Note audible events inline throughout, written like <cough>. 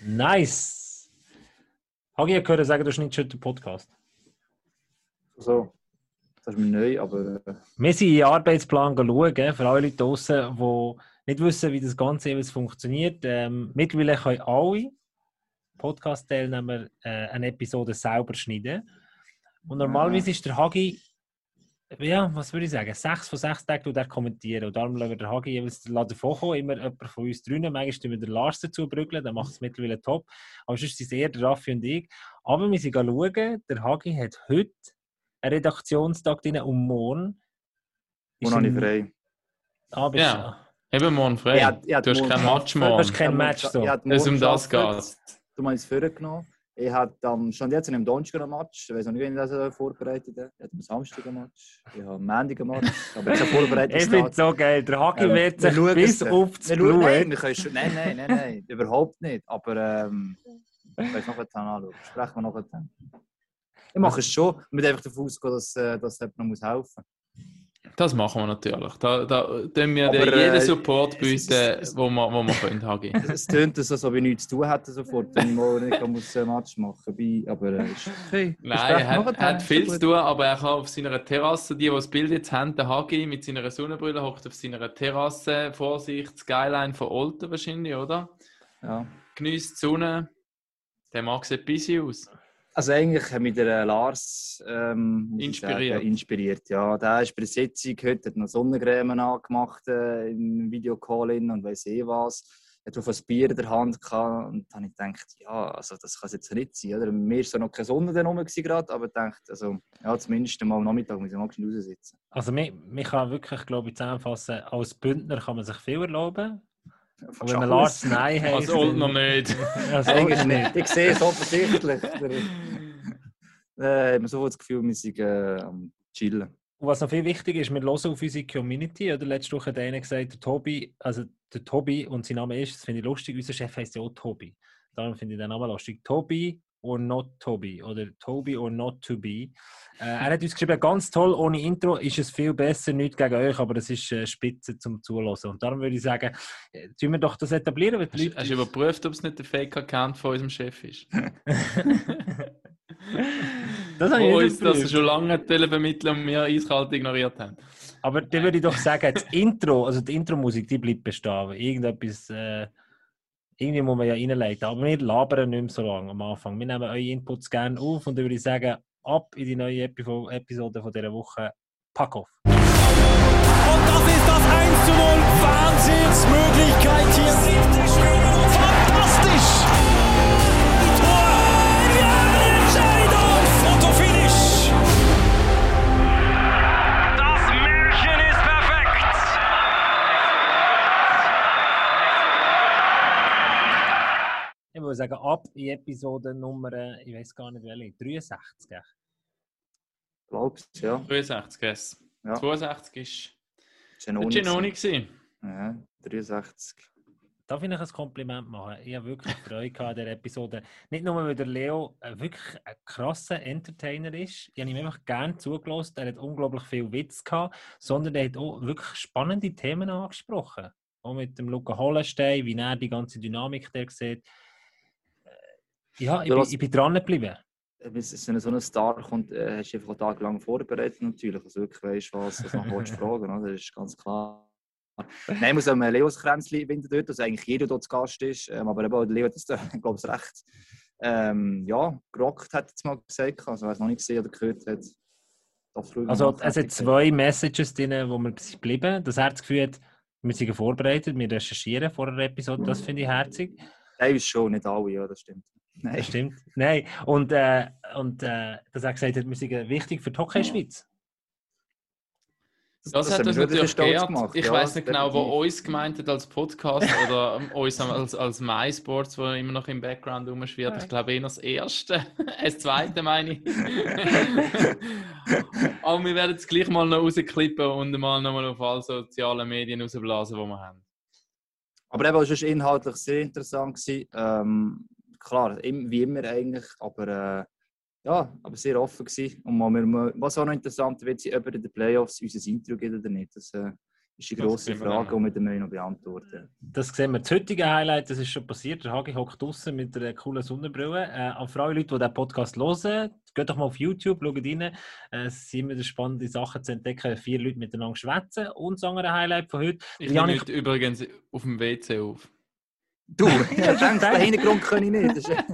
Nice! Hagi, ich gehört sagen, du schneidest heute den Podcast. So, das ist mir neu, aber äh, Wir sind in den Arbeitsplan schauen, für alle Leute draußen, die nicht wissen, wie das Ganze jeweils funktioniert. Ähm, mittlerweile können alle Podcast-Teilnehmer äh, eine Episode selber schneiden. Und normalerweise ist der Hagi, ja, was würde ich sagen, sechs von sechs Tagen tut er kommentieren. Und darum lassen wir der Hagi jeweils davon kommen, immer jemand von uns drinnen. Manchmal tun wir den Lars dazu brügeln, der macht es mittlerweile top. Aber sonst ist es eher der Raffi und ich. Aber wir sind schauen, der Hagi hat heute einen Redaktionstag drin und morgen wo habe ich frei. Ah, bist Ja. Eben morgen frei. Ich hab du hast morgen- kein Match Du morgen. hast kein Match so. Es um morgen das geht. Du hast es vorgenommen. Ich hatte am stand jetzt im Donnerstag ein Match. Ich weiß noch nicht, wie ich das äh, vorbereitet habe. Ich hatte am Samstag ein Match. Ich habe am Montag ein Match. Aber jetzt <laughs> vorbereitet. Ich finde es so geil. Der Hagi Ähm, wird wir sich schauen bis es, äh, auf das Wir nein, Blut. wir schon, nein, nein, nein, nein, überhaupt nicht. Aber ähm, ich weiß noch dann anschauen. Sprechen wir noch dann. Ich mache es schon. Wir müssen einfach davon ausgehen, dass, äh, dass jemand noch muss helfen muss. Das machen wir natürlich. Da, da tun wir Aber, dir äh, jeden Support es- bieten, es- es- wo wir, wo wir können, Hagi. Es tönt so, als ob ich nichts zu tun hätte sofort, wenn ich mal nicht muss, ein Match machen muss. Aber äh, ist okay. Nein, er hat, hat viel zu tun, aber er kann auf seiner Terrasse, die, die das Bild jetzt haben, der Hagi mit seiner Sonnenbrille hockt auf seiner Terrasse vor sich, Skyline von Olten wahrscheinlich, oder? Ja. Genießt die Sonne. Der mag sieht busy aus. Also eigentlich der äh, Lars ähm, Inspiriert. Sagen, inspiriert. Ja, der ist bei der Sitzung heute hat noch Sonnencreme angemacht äh, im Videocall in und weiß eh was. Er hat auf ein Bier in der Hand gehabt und dann habe ich gedacht, ja, also das kann es jetzt nicht sein. Oder? Mir ist so noch keine Sonne da gerade, aber ich dachte, also, ja, zumindest mal am Nachmittag muss ich mal raussitzen. Also, man, man kann wirklich, glaube ich, zusammenfassen, als Bündner kann man sich viel erlauben. Und wenn man Lars Nein hat. Als Oldner nicht. Als Eigentlich Oldner nicht. Ich sehe es offensichtlich. <laughs> äh, ich habe so das Gefühl, wir sind äh, am Chillen. Und was noch viel wichtiger ist, wir hören auf unsere Community. Oder letzte Woche hat einer gesagt, der Tobi, also der Tobi und sein Name ist, das finde ich lustig, unser Chef heißt ja auch Tobi. Darum finde ich den Namen lustig. Tobi or not Tobi oder Tobi or not to be. Äh, er hat uns geschrieben, ganz toll, ohne Intro ist es viel besser, nicht gegen euch, aber das ist äh, spitze zum Zulassen. Und darum würde ich sagen, äh, tun wir doch das etablieren, weil die Hast, Leute... hast du überprüft, ob es nicht der Fake-Account von unserem Chef ist? <laughs> das habe ich Wo nicht uns das schon lange Televermittler und wir eiskalt ignoriert haben. Aber dann würde ich doch sagen, das Intro, also die Intro-Musik, die bleibt bestehen. Irgendetwas, äh, irgendwie muss man ja reinleiten. Aber wir labern nicht mehr so lange am Anfang. Wir nehmen eure Inputs gerne auf und dann würde ich sagen, ab in die neue Epi- Episode von dieser Woche. Pack auf! Und das ist das 1 zu 0. Wahnsinnsmöglichkeit hier. Fantastisch. Ich würde sagen, ab in Episode Nummer, äh, ich weiß gar nicht welche, 63. gell? Glaubst du, ja? 63, yes. Ja. 62 ist Genoni. der Genoni gewesen. Ja, 63. Darf ich noch ein Kompliment machen? Ich habe wirklich <laughs> Freude an dieser Episode. Nicht nur, weil der Leo äh, wirklich ein krasser Entertainer ist. Ich habe ihm einfach gerne zugelassen. Er hat unglaublich viel Witz gehabt, sondern er hat auch wirklich spannende Themen angesprochen. Auch mit dem Luca Hollenstein, wie er die ganze Dynamik der sieht. Äh, Ja, ich, bin, ich bin dran geblieben. Wenn es- wenn so ein Star kommt, äh, hast du einfach tagelang vorbereitet natürlich. Also wirklich weißt, was was du willst <laughs> fragen oder? Das ist ganz klar. Nein, muss am Leos Kränzli binden dort, dass eigentlich jeder dort zu Gast ist. Ähm, aber eben auch Leo hat das, glaube <laughs> ich, recht ähm, ja, gerockt, hat jetzt mal gesagt. Also, wer es noch nicht gesehen oder gehört hat, Also, es hat zwei Messages drin, wo wir geblieben. Das hat das Gefühl, hat, wir sind vorbereitet, wir recherchieren vor einer Episode. Das finde ich herzig. Nein, ist schon, nicht alle, ja, das stimmt. Nein. Das stimmt. Nein, und, äh, und äh, dass er gesagt hat, wir sind wichtig für die Hockey-Schweiz. Das, hat mich uns natürlich stolz geehrt. gemacht, Ich ja, weiß nicht genau, wo uns gemeint hat als Podcast oder ähm, uns als, als MySports, wo immer noch im Background rumschwirrt. Ich glaube eher das erste. <laughs> Das zweite meine ich. <laughs> Aber wir werden es gleich mal noch rausklippen und mal nochmal auf alle sozialen Medien rausblasen, die wir haben. Aber eben, es war inhaltlich sehr interessant. Gewesen. Ähm, klar, wie immer eigentlich, aber, äh, ja, aber sehr offen gewesen. Und mal, wir- was auch noch interessant wird, sein, ob er in den Playoffs unser Intro gibt oder nicht. Das äh, ist die Das grosse Frage, die wir dann noch beantworten Das sehen wir. Das heutige Highlight, das ist schon passiert. Der Hagi hockt draußen mit einer coolen Sonnenbrille. Äh, auch für alle Leute, die diesen Podcast hören, geht doch mal auf YouTube, schaut rein. Äh, es sind immer wieder spannende Sachen zu entdecken. Vier Leute miteinander schwätzen. Und das andere Highlight von heute. Ich nehme Janik- übrigens auf dem WC auf. Du, ich denke, den Hintergrund kann ich nicht. Das ist-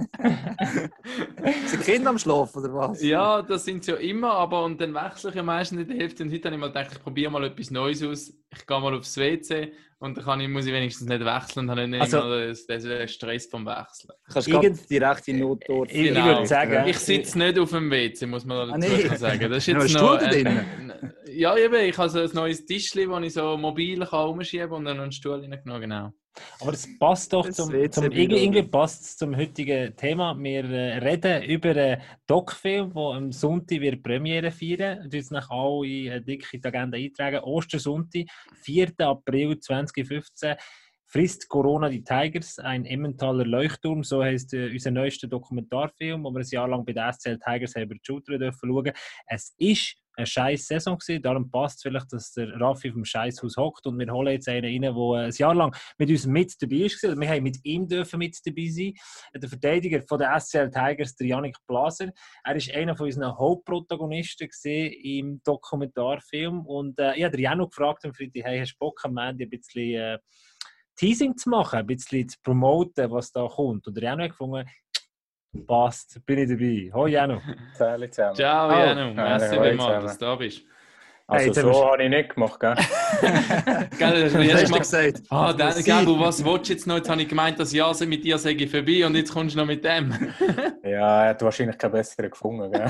<laughs> Sind Kinder am Schlafen oder was? Ja, das sind sie ja immer, aber und dann wechsle ich ja meistens in der Hälfte. Und heute habe ich mal gedacht, ich probiere mal etwas Neues aus. Ich gehe mal aufs WC und dann kann ich, muss ich wenigstens nicht wechseln und habe nicht Also- immer den, den Stress vom Wechseln. Kannst Irgend- direkt in Not dort. Ich, ich Genau. würde sagen, Ich sitze nicht auf dem WC, muss man Ah, dazu nee. sagen. Das ist <laughs> jetzt ein noch. Stuhl da ein- ja, eben, ich habe so ein neues Tischchen, das ich so mobil kann umschieben und dann einen Stuhl reingenommen, genau. Aber das passt doch Das zum, zum irgendwie, irgendwie passt zum heutigen Thema. Wir äh, reden über einen Doc-Film, der am Sonntag wird Premiere feiern. Und jetzt nach alle äh, dick in die Agenda eintragen. Ostersonntag, 4. April 2015. Frisst Corona die Tigers, ein Emmentaler Leuchtturm, so heißt äh, unser neuester Dokumentarfilm, wo wir ein Jahr lang bei den SCL Tigers über die Schulter dürfen schauen. Es ist eine scheiß Saison gewesen, darum passt vielleicht, dass der Raffi vom Scheißhaus hockt und wir holen jetzt einen rein, der äh, ein Jahr lang mit uns mit dabei ist. Wir haben mit ihm dürfen mit dabei sein. Der Verteidiger von der SCL Tigers, der Yannick Blaser. Er ist einer von unseren Hauptprotagonisten im Dokumentarfilm. Und äh, ich habe den Janu gefragt am Freitag, hey, hast du Bock am Ende ein bisschen äh, Teasing zu machen, ein bisschen zu promoten, was da kommt? Und Janu hat gefunden, passt, bin ich dabei. Hoi. <laughs> Zähle zusammen. Ciao. Janu. Merci vielmals, dass du da bist. Also wir- so habe ich nicht gemacht, gell? <laughs> Gell, das hast du erst mal gesagt? Ah, dann, sein. was willst du jetzt noch? Jetzt habe ich gemeint, das Jahr mit dir sei ich vorbei und jetzt kommst du noch mit dem. <laughs> Ja, er hat wahrscheinlich keinen besseren gefunden, gell?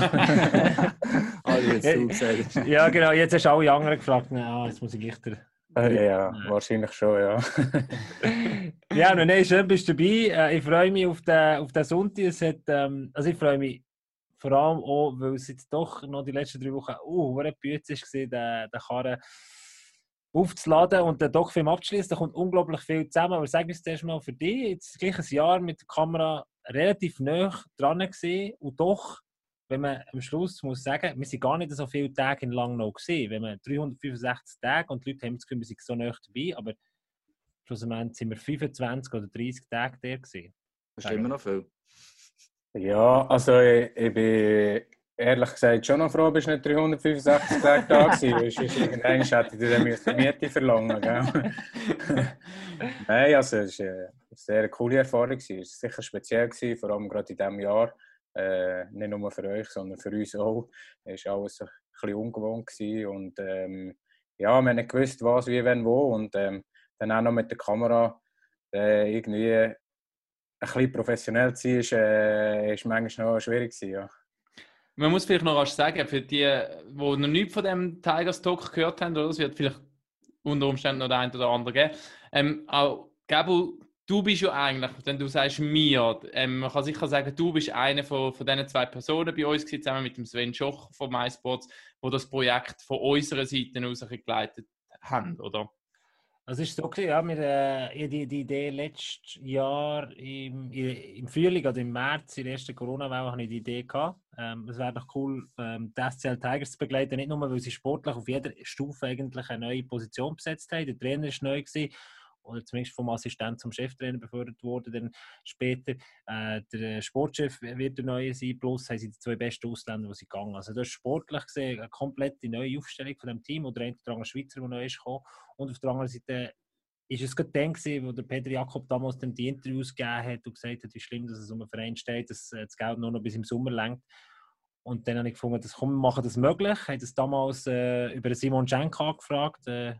Ah, jetzt du gesagt. Ja, genau, jetzt hast du alle anderen gefragt. Ah, jetzt muss ich der Äh, ja, wahrscheinlich schon, ja. <laughs> Ja, nein, schön bist du dabei. Äh, Ich freue mich auf den, auf den Sonntag. Es hat, ähm, also ich freue mich vor allem auch, weil es jetzt doch noch die letzten drei Wochen uh, Bütze war, den, den Karren aufzuladen und den Doc-Film abzuschließen. Da kommt unglaublich viel zusammen. Aber sag uns zuerst mal für dich, jetzt gleich ein Jahr mit der Kamera relativ nah dran gesehen und doch, wenn man am Schluss muss sagen, wir sind gar nicht so viele Tage in Langnau gesehen. Wenn man 365 Tage und die Leute haben das Gefühl, wir sind so nah dabei, aber schlussendlich sind wir 25 oder 30 Tage der gewesen. Das ist immer noch viel. Ja, also ich, ich bin ehrlich gesagt schon noch froh, bist du nicht 365 Tage da sonst irgendwann hätte ich dir müssen Miete verlangen gell? <laughs> Nein, also es war eine sehr coole Erfahrung. Es war sicher speziell, gewesen, vor allem gerade in diesem Jahr. Äh, nicht nur für euch, sondern für uns auch. Es war alles ein bisschen ungewohnt. Und ähm, ja, wir haben nicht gewusst, was, wie, wenn, wo. Und ähm, dann auch noch mit der Kamera äh, irgendwie ein bisschen professionell zu sein, ist, äh, ist manchmal noch schwierig gewesen, ja. Man muss vielleicht noch rasch sagen, für die, die noch nichts von dem Tigers Talk gehört haben, oder es wird vielleicht unter Umständen noch der ein oder andere geben. Ähm, auch, Gabu, du bist ja eigentlich, wenn du sagst mir, ähm, man kann sicher sagen, du bist eine von, von diesen zwei Personen bei uns gewesen, zusammen mit dem Sven Schoch von MySports, wo das Projekt von unserer Seite aus geleitet haben, oder? Also ist okay, ja, wir, äh, die, die Idee letztes Jahr im, im Frühling oder im März, in der ersten Corona-Welle, habe ich die Idee gehabt. Ähm, es wäre doch cool, ähm, die SCL Tigers zu begleiten, nicht nur, weil sie sportlich auf jeder Stufe eigentlich eine neue Position besetzt haben. Der Trainer ist neu gewesen, oder zumindest vom Assistent zum Cheftrainer befördert worden, dann später. Äh, der Sportchef wird der neue sein, plus haben sie die zwei besten Ausländer, die sie gegangen Also das ist sportlich gesehen eine komplette neue Aufstellung von dem Team, oder ein Schweizer, der neu ist gekommen. Und auf der anderen Seite ist es gerade dann wo der Peter Jakob damals dann die Interviews gegeben hat und gesagt hat, wie schlimm dass es um einen Verein steht, dass äh, das Geld nur noch bis im Sommer lenkt. Und dann habe ich gefunden, das, komm, wir machen das möglich. Ich habe das damals äh, über Simon Schenk angefragt. Äh,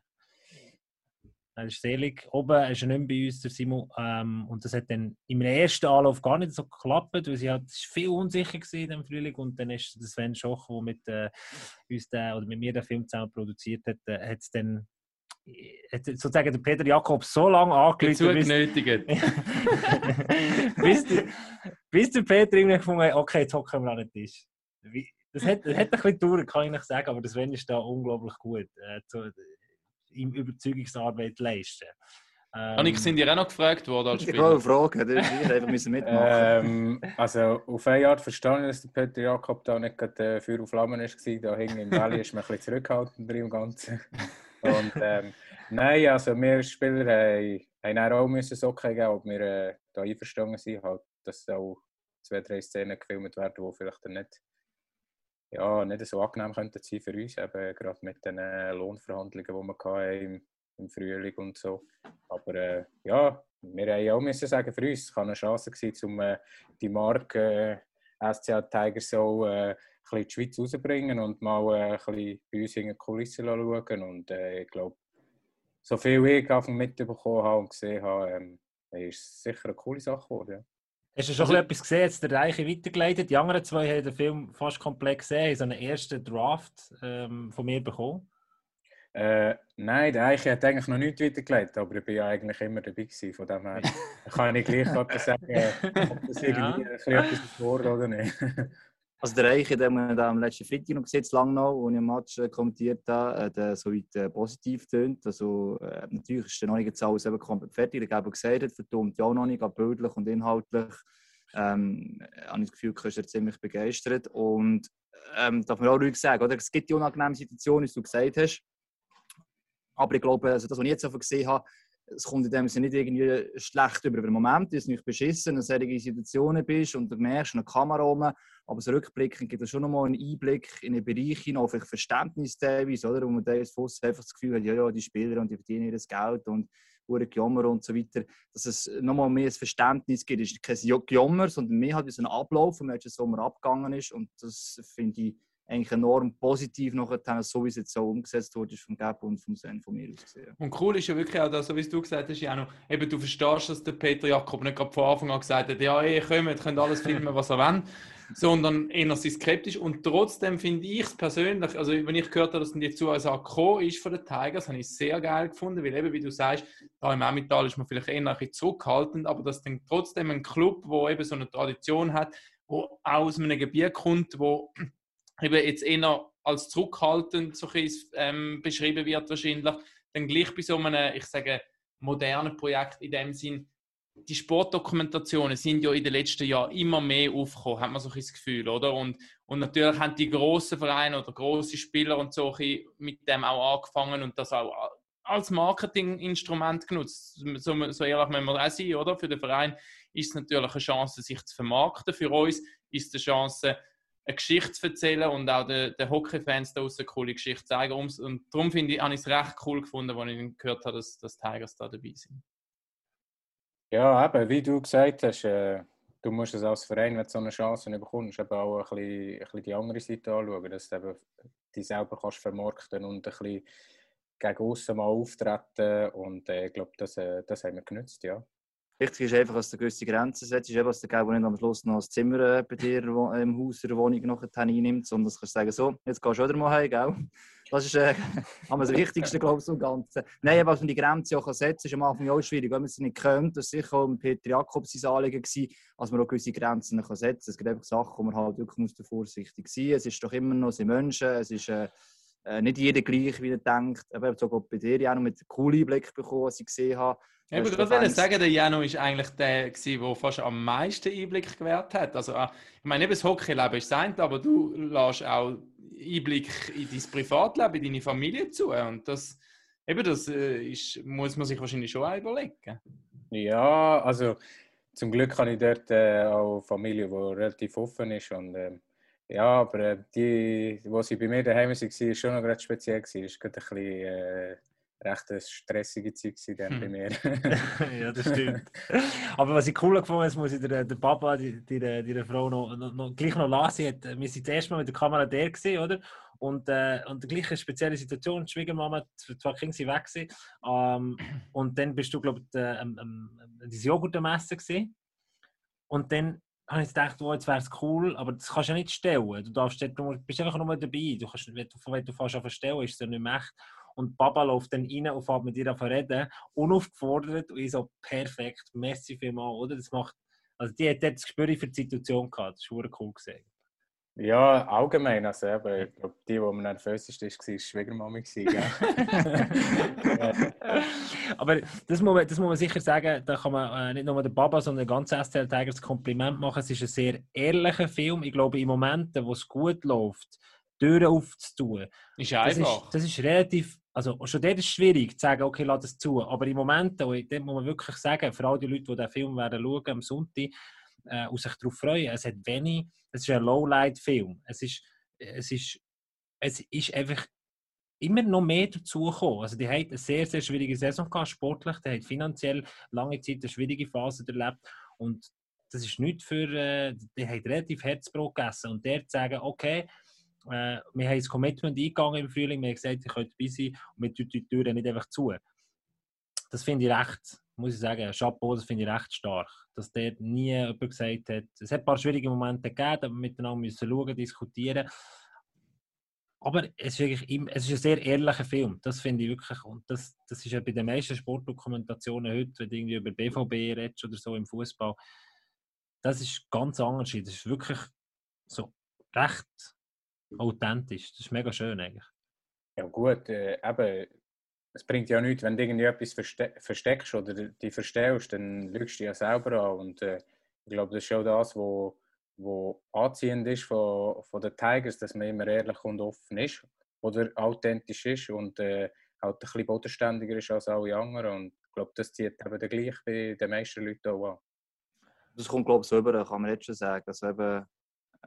er ist selig. Oben ist er nicht mehr bei uns, der Simon. Ähm, und das hat dann im ersten Anlauf gar nicht so geklappt, weil sie halt, war viel unsicher in dem Frühling. Und dann ist der Sven Schoch, der mit, äh, uns den, oder mit mir den Film zusammen produziert hat, äh, hat es dann hat sozusagen der Peter Jakob so lange angelegt, bis, <laughs> bis, der, bis der Peter irgendwie gefunden hat, okay, jetzt hocken wir an den Tisch. Das hat, das hat ein bisschen gedauert, kann ich nicht sagen, aber der Sven ist da unglaublich gut, äh, zu, ihm Überzeugungsarbeit leisten. Ähm, Annik, sind dir auch noch gefragt worden als Ich wollte Spieler? fragen, das wir einfach müssen mitmachen. Ähm, also auf eine Art verstanden, dass der Peter Jakob da nicht gerade äh, Feuer und Flammen war. Da hing im Valley ist man ein bisschen zurückhaltend im Ganzen. Und ähm, Nein, also wir Spieler haben, haben auch müssen Socken geben, ob wir äh, da einverstanden sind, halt, dass auch zwei, drei Szenen gefilmt werden, die vielleicht dann nicht, ja, nicht so angenehm könnten sein für uns, eben gerade mit den äh, Lohnverhandlungen, die wir hatten im, im Frühling und so. Aber äh, ja, wir haben auch müssen sagen, für uns kann eine Chance sein, um äh, die Marke äh, SCA Tigers so äh, ein bisschen in die Schweiz rauszubringen und mal äh, ein bisschen bei uns in die Kulissen schauen. Und äh, ich glaube, so viel ich mitbekommen habe und gesehen habe, ähm, ist es sicher eine coole Sache geworden. Ja. Hast du schon also, etwas gesehen, jetzt der Reiche weitergeleitet? Die anderen zwei haben den Film fast komplett gesehen, haben so einen ersten Draft ähm, von mir bekommen. Äh, nein, der Eiche hat eigentlich noch nichts weitergeleitet, aber ich war ja eigentlich immer dabei gewesen. Von dem her <laughs> kann ich gleich sagen, ob das irgendwie ja. etwas ist oder nicht. Also der Eiche, den wir am letzten Freitag noch gesehen lang noch, ich im Match äh, kommentiert habe, hat äh, so weit äh, positiv tönt. Also äh, natürlich ist der noch nicht alles eben komplett fertig. Ich habe gesagt, verdammt ja auch noch nicht, aber bildlich und inhaltlich ähm, habe ich das Gefühl, er ist ziemlich begeistert. Und ähm, darf man auch ruhig sagen, oder? es gibt die unangenehme Situation, wie du gesagt hast. Aber ich glaube, also das, was ich jetzt gesehen habe, es kommt in dem Sinne nicht irgendwie schlecht über den Moment, dass du nicht beschissen in solchen Situationen bist und du merkst eine Kamera rum, aber so rückblickend gibt es schon nochmal einen Einblick in einen Bereich hinein, vielleicht Verständnis teilweise, oder? wo man da einfach das Gefühl hat, ja, ja, die Spieler und die verdienen ihr Geld und Uhren Gejammer und so weiter, dass es nochmal mehr ein Verständnis gibt. Es ist kein Gejammer, sondern mehr halt wie so ein Ablauf, wie letzten Sommer abgegangen ist und das finde ich eigentlich enorm positiv nachher, so wie es jetzt so umgesetzt wurde vom Gap und vom Sven von mir aus gesehen. Und cool ist ja wirklich auch, dass, so wie du gesagt hast, Jano, eben du verstehst, dass der Peter Jakob nicht gerade von Anfang an gesagt hat, ja, ihr könnt, ihr könnt alles filmen, was ihr wollt, <laughs> sondern eher skeptisch und trotzdem finde ich es persönlich, also wenn ich gehört habe, dass die Zusage gekommen ist von den Tigers, habe ich es sehr geil gefunden, weil eben, wie du sagst, da im Emmental ist man vielleicht eher ein bisschen zurückhaltend, aber dass dann trotzdem ein Club, der eben so eine Tradition hat, wo aus einem Gebiet kommt, wo eben jetzt eher als zurückhaltend so ähm, beschrieben wird wahrscheinlich, dann gleich bei so einem, ich sage, modernen Projekt in dem Sinn, die Sportdokumentationen sind ja in den letzten Jahren immer mehr aufgekommen, hat man so ein Gefühl, oder? Und, und natürlich haben die grossen Vereine oder grosse Spieler und so mit dem auch angefangen und das auch als Marketinginstrument genutzt. So, so ehrlich müssen wir auch sein, oder? Für den Verein ist es natürlich eine Chance, sich zu vermarkten. Für uns ist es eine Chance, eine Geschichte zu erzählen und auch den, den Hockey-Fans da eine coole Geschichte zeigen. Und darum finde ich, habe ich es recht cool gefunden, als ich gehört habe, dass, dass Tigers da dabei sind. Ja, eben, wie du gesagt hast, äh, du musst es als Verein, wenn du so eine Chance bekommst, eben auch ein bisschen, ein bisschen die andere Seite anschauen, dass du eben dich selber kannst vermarkten und ein bisschen gegen außen mal auftreten und äh, ich glaube, das, äh, das haben wir genützt, ja. Wichtig ist einfach, dass du gewisse Grenzen setzt. Ist eben, dass der Geld nicht am Schluss noch ein Zimmer äh, bei dir im Haus oder Wohnung noch einnimmt, sondern dass du sagen so, jetzt gehst du wieder mal heim, gell? Das ist äh, <laughs> das Wichtigste, glaube ich, im Ganzen. Nein, was man die Grenze auch setzen kann, ist am Anfang auch schwierig. Wenn man es nicht kennt, das war sicher auch Peter Jakobs sein Anliegen, dass man auch gewisse Grenzen kann setzen kann. Es gibt einfach Sachen, wo man halt wirklich muss vorsichtig sein muss. Es ist doch immer noch sind Menschen, es ist... Äh, äh, nicht jeder gleich, wie er denkt. Aber ich habe sogar bei dir ja noch mit einem coolen Einblick bekommen, was ich gesehen habe. Ich würde gerade sagen, der Jano war eigentlich der, der fast am meisten Einblick gewährt hat. Also, äh, ich meine, eben das Hockeyleben ist sein, aber du lässt auch Einblick in dein Privatleben, in deine Familie zu. Und das, eben das äh, ist, muss man sich wahrscheinlich schon auch überlegen. Ja, also zum Glück habe ich dort äh, auch Familie, die relativ offen ist. Und, äh, ja, aber äh, die, die sie bei mir daheim war, war schon noch recht speziell. Es war gerade ein bisschen äh, recht eine stressige Zeit dann hm. bei mir. ja, das stimmt. aber was ich cool gefunden habe, muss ich der, der Papa, die, die, die Frau noch, noch, noch, gleich noch lassen. Hat, wir sind das erste Mal mit der Kamera der gesehen, oder? Und, äh, und die gleiche spezielle Situation, die Schwiegermama, zwei Kinder sind weg gewesen. Ähm, und dann bist du, glaube ich, ähm, ähm, dieses Joghurt am Essen gewesen. Und dann habe ich gedacht, oh, jetzt wäre es cool, aber das kannst du ja nicht stellen. Du, darfst, du bist einfach nur dabei. Du kannst, wenn, du, wenn du fast verstellen, ist es ja nicht mehr. Und Baba läuft dann rein und fährt mit dir an reden, unaufgefordert und ich so, perfekt, merci vielmals, oder? Das macht, also die hat das Gespür für die Situation gehabt, das war cool gesehen. Ja, allgemein. Also, aber ich glaube, die, die am nervösesten war, war Schwiegermami. <laughs> aber das muss, man, das muss man sicher sagen, da kann man äh, nicht nur der Baba, sondern den ganzen STL Tigers Kompliment machen. Es ist ein sehr ehrlicher Film. Ich glaube, in Momenten, wo es gut läuft, Türen aufzutun. Ist einfach. Das ist, das ist relativ also schon dort ist es schwierig zu sagen, okay, lass das zu. Aber im Moment, wo ich- dort muss man wirklich sagen, für all die Leute, die den Film werden schauen am Sonntag äh, und sich darauf freuen, es hat wenig, es ist ein Lowlight-Film. Es ist, es ist, es ist einfach immer noch mehr dazugekommen. Also die haben eine sehr, sehr schwierige Saison gehabt, sportlich, die haben finanziell lange Zeit eine schwierige Phase erlebt und das ist nicht für, äh, die haben relativ Herzbrot gegessen und der zu sagen, okay, äh, wir haben das Commitment eingegangen im Frühling, wir haben gesagt, ihr könnt dabei sein und wir tun die Türen nicht einfach zu. Das finde ich recht, muss ich sagen, Chapeau, das finde ich recht stark, dass der nie jemand gesagt hat, es hat ein paar schwierige Momente gegeben, wir miteinander müssen schauen, diskutieren, aber es ist, wirklich, es ist ein sehr ehrlicher Film, das finde ich wirklich, und das, das ist ja bei den meisten Sportdokumentationen heute, wenn du irgendwie über BVB redest oder so im Fußball, das ist ganz anders, das ist wirklich so recht authentisch, das ist mega schön eigentlich. Ja gut, äh, eben, es bringt ja nichts, wenn du irgendwie etwas verste versteckst oder die verstellst, dann lügst du dich ja selber an. Und äh, ich glaube, das ist auch das, wo, wo anziehend ist von, von den Tigers, dass man immer ehrlich und offen ist oder authentisch ist und äh, halt ein bisschen bodenständiger ist als alle anderen. Und ich glaube, das zieht eben gleich bei den meisten Leuten auch an. Das kommt, glaube ich, so über, kann man jetzt schon sagen. Also eben,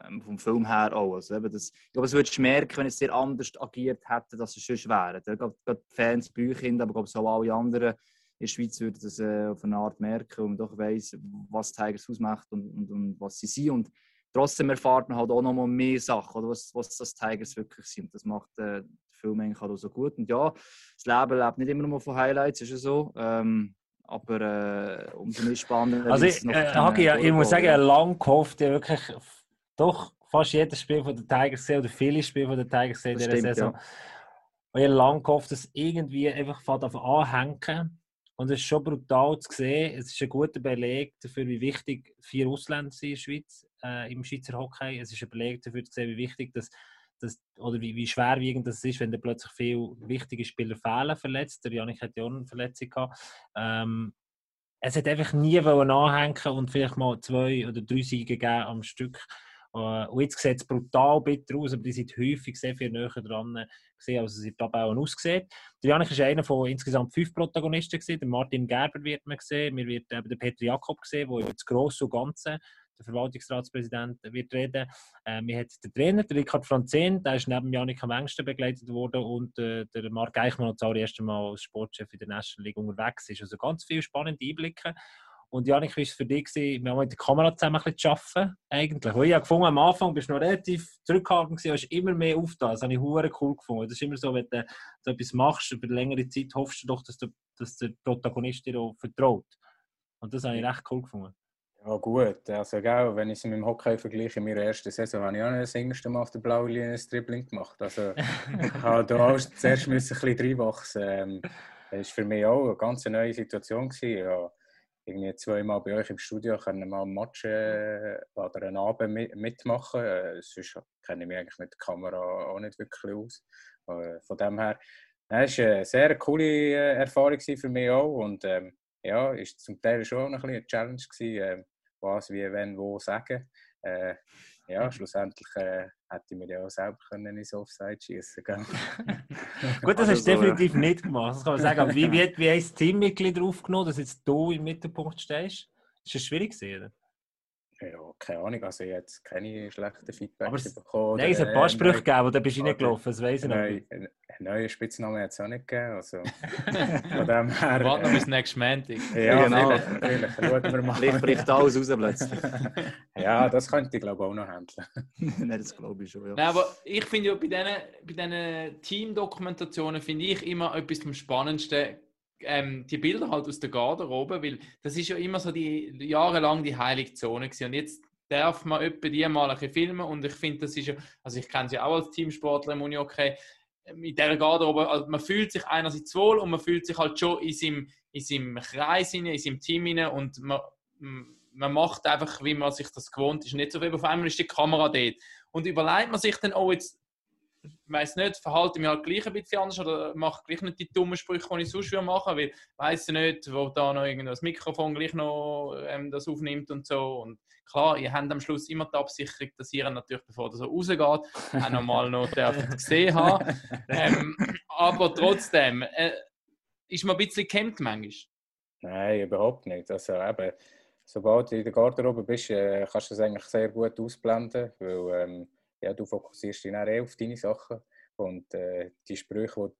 ähm, vom Film her auch. Also eben das, ich glaube, es würdest du merken, wenn es sehr anders agiert hätte, dass es sonst wäre. Da glaube gerade die Fans euch, aber ich glaube, so alle anderen in der Schweiz würden das äh, auf eine Art merken und man doch weiss, was Tigers ausmacht und, und, und was sie sind. Und trotzdem erfahrt man halt auch noch mal mehr Sachen, oder was, was das Tigers wirklich sind. Das macht äh, den Film eigentlich auch so gut. Und ja, das Leben lebt nicht immer nur von Highlights, ist ja so. Ähm, aber äh, umso mehr spannender. Also ich, äh, kann, Hagi, äh, ich muss sagen, ich habe lange gehofft, ich wirklich doch fast jedes Spiel von den Tigers gesehen oder viele Spiele von den Tigers gesehen in dieser stimmt, Saison. ja. Und ich habe lange gehofft, dass irgendwie einfach auf anhängen. Und es ist schon brutal zu sehen. Es ist ein guter Beleg dafür, wie wichtig vier Ausländer sind in der Schweiz äh, im Schweizer Hockey. Es ist ein Beleg dafür zu sehen, wie wichtig das, das oder wie, wie schwerwiegend das ist, wenn da plötzlich viele wichtige Spieler fehlen, verletzt. Der Janik hat ja auch eine Verletzung gehabt. Ähm, es hat einfach nie anhängen und vielleicht mal zwei oder drei Siege gegeben am Stück. Äh, Und jetzt sieht es brutal bitter aus, aber die sind häufig sehr viel näher dran gesehen, als es in der Tabelle aussieht. Der Janik ist einer von insgesamt fünf Protagonisten gesehen. Der Martin Gerber wird man gesehen, wir wird eben der Peter Jakob gesehen, der über das Grosse und Ganze, der Verwaltungsratspräsident, wird reden. Äh, wir haben den Trainer, der Richard Franzen, der ist neben Janik am engsten begleitet worden und äh, der Marc Eichmann, der das erste Mal als Sportchef in der National League unterwegs ist. Also ganz viele spannende Einblicke. Und Janik, wie war es für dich, gewesen, wir haben mit der Kamera zusammen ein bisschen zu arbeiten, eigentlich? Weil ich habe gefunden, am Anfang bist du noch relativ zurückhaltend gewesen, hast immer mehr aufgetan. Das habe ich hure cool gefunden. Das ist immer so, wenn du so etwas machst, über längere Zeit hoffst du doch, dass, du, dass der Protagonist dir auch vertraut. Und das habe ich recht cool gefunden. Ja gut, also gell, wenn ich es mit dem Hockey vergleiche, in meiner ersten Saison habe ich auch nicht das erste Mal auf der blauen Linie ein Dribbling gemacht. Also <laughs> ich habe da zuerst müssen ein bisschen reinwachsen. Ähm, das war für mich auch eine ganz neue Situation. Gewesen. Ja, irgendwie zweimal bei euch im Studio können mal ein Match äh, oder einen Abend mit, mitmachen. Äh, sonst kenne ich mich eigentlich mit der Kamera auch nicht wirklich aus. Äh, von dem her, es war eine sehr coole äh, Erfahrung für mich auch. Und ähm, ja, ist zum Teil schon ein bisschen eine Challenge gewesen, äh, was, wie, wenn, wo sagen. Äh, ja, schlussendlich äh, hätte ich mir ja auch selber können ins Offside schießen können. <laughs> Gut, das Also hast du so, ja. definitiv nicht gemacht, das kann man sagen. Aber wie, <laughs> wie, wie haben das Teammitglieder aufgenommen, dass jetzt du im Mittelpunkt stehst? Ist das schwierig gewesen? Ja, keine Ahnung, also ich habe jetzt keine schlechten Aber Feedbacks es- bekommen. Nein, es hat ein paar Sprüche gegeben, wo du bist oder- reingelaufen, das weiß ich noch. Nein, einen neuen Spitznamen hat es auch nicht gegeben. Also, <laughs> von dem her. Warte noch äh, bis nächsten Montag. ja, Genau. vielleicht, vielleicht. Schauen wir mal. Vielleicht bricht alles raus plötzlich. <laughs> ja, das könnte ich glaube ich auch noch handeln. <laughs> Nein, das glaube ich schon, ja. Nein, aber ich finde ja bei diesen, bei diesen Teamdokumentationen finde ich immer etwas vom Spannendsten, ähm, die Bilder halt aus der Garderobe, weil das ist ja immer so die jahrelang die heilige Zone gewesen. und jetzt darf man etwa die mal ein filmen und ich finde, das ist ja, also ich kenne sie ja auch als Teamsportler im Unihockey, mit dieser Garderobe, also man fühlt sich einerseits wohl und man fühlt sich halt schon in seinem, in seinem Kreis, in seinem Team hinein und man, man macht einfach, wie man sich das gewohnt ist. Nicht so viel, auf einmal ist die Kamera dort. Und überlegt man sich dann, oh, jetzt, weiß nicht, verhalte ich mich halt gleich ein bisschen anders oder mache gleich nicht die dummen Sprüche, die ich sonst würde machen, weil ich weiß ja nicht, wo da noch irgendwas das Mikrofon gleich noch ähm, das aufnimmt und so. Und klar, ihr habt am Schluss immer die Absicherung, dass ihr natürlich, bevor das so rausgeht, auch nochmal noch <laughs> gesehen haben. Ähm, aber trotzdem, äh, ist man ein bisschen gehemmt manchmal. Nein, überhaupt nicht. Also eben, sobald du in der Garderobe bist, äh, kannst du das eigentlich sehr gut ausblenden, weil ähm, ja, du fokussierst dich dann auf deine Sachen und äh, die Sprüche, die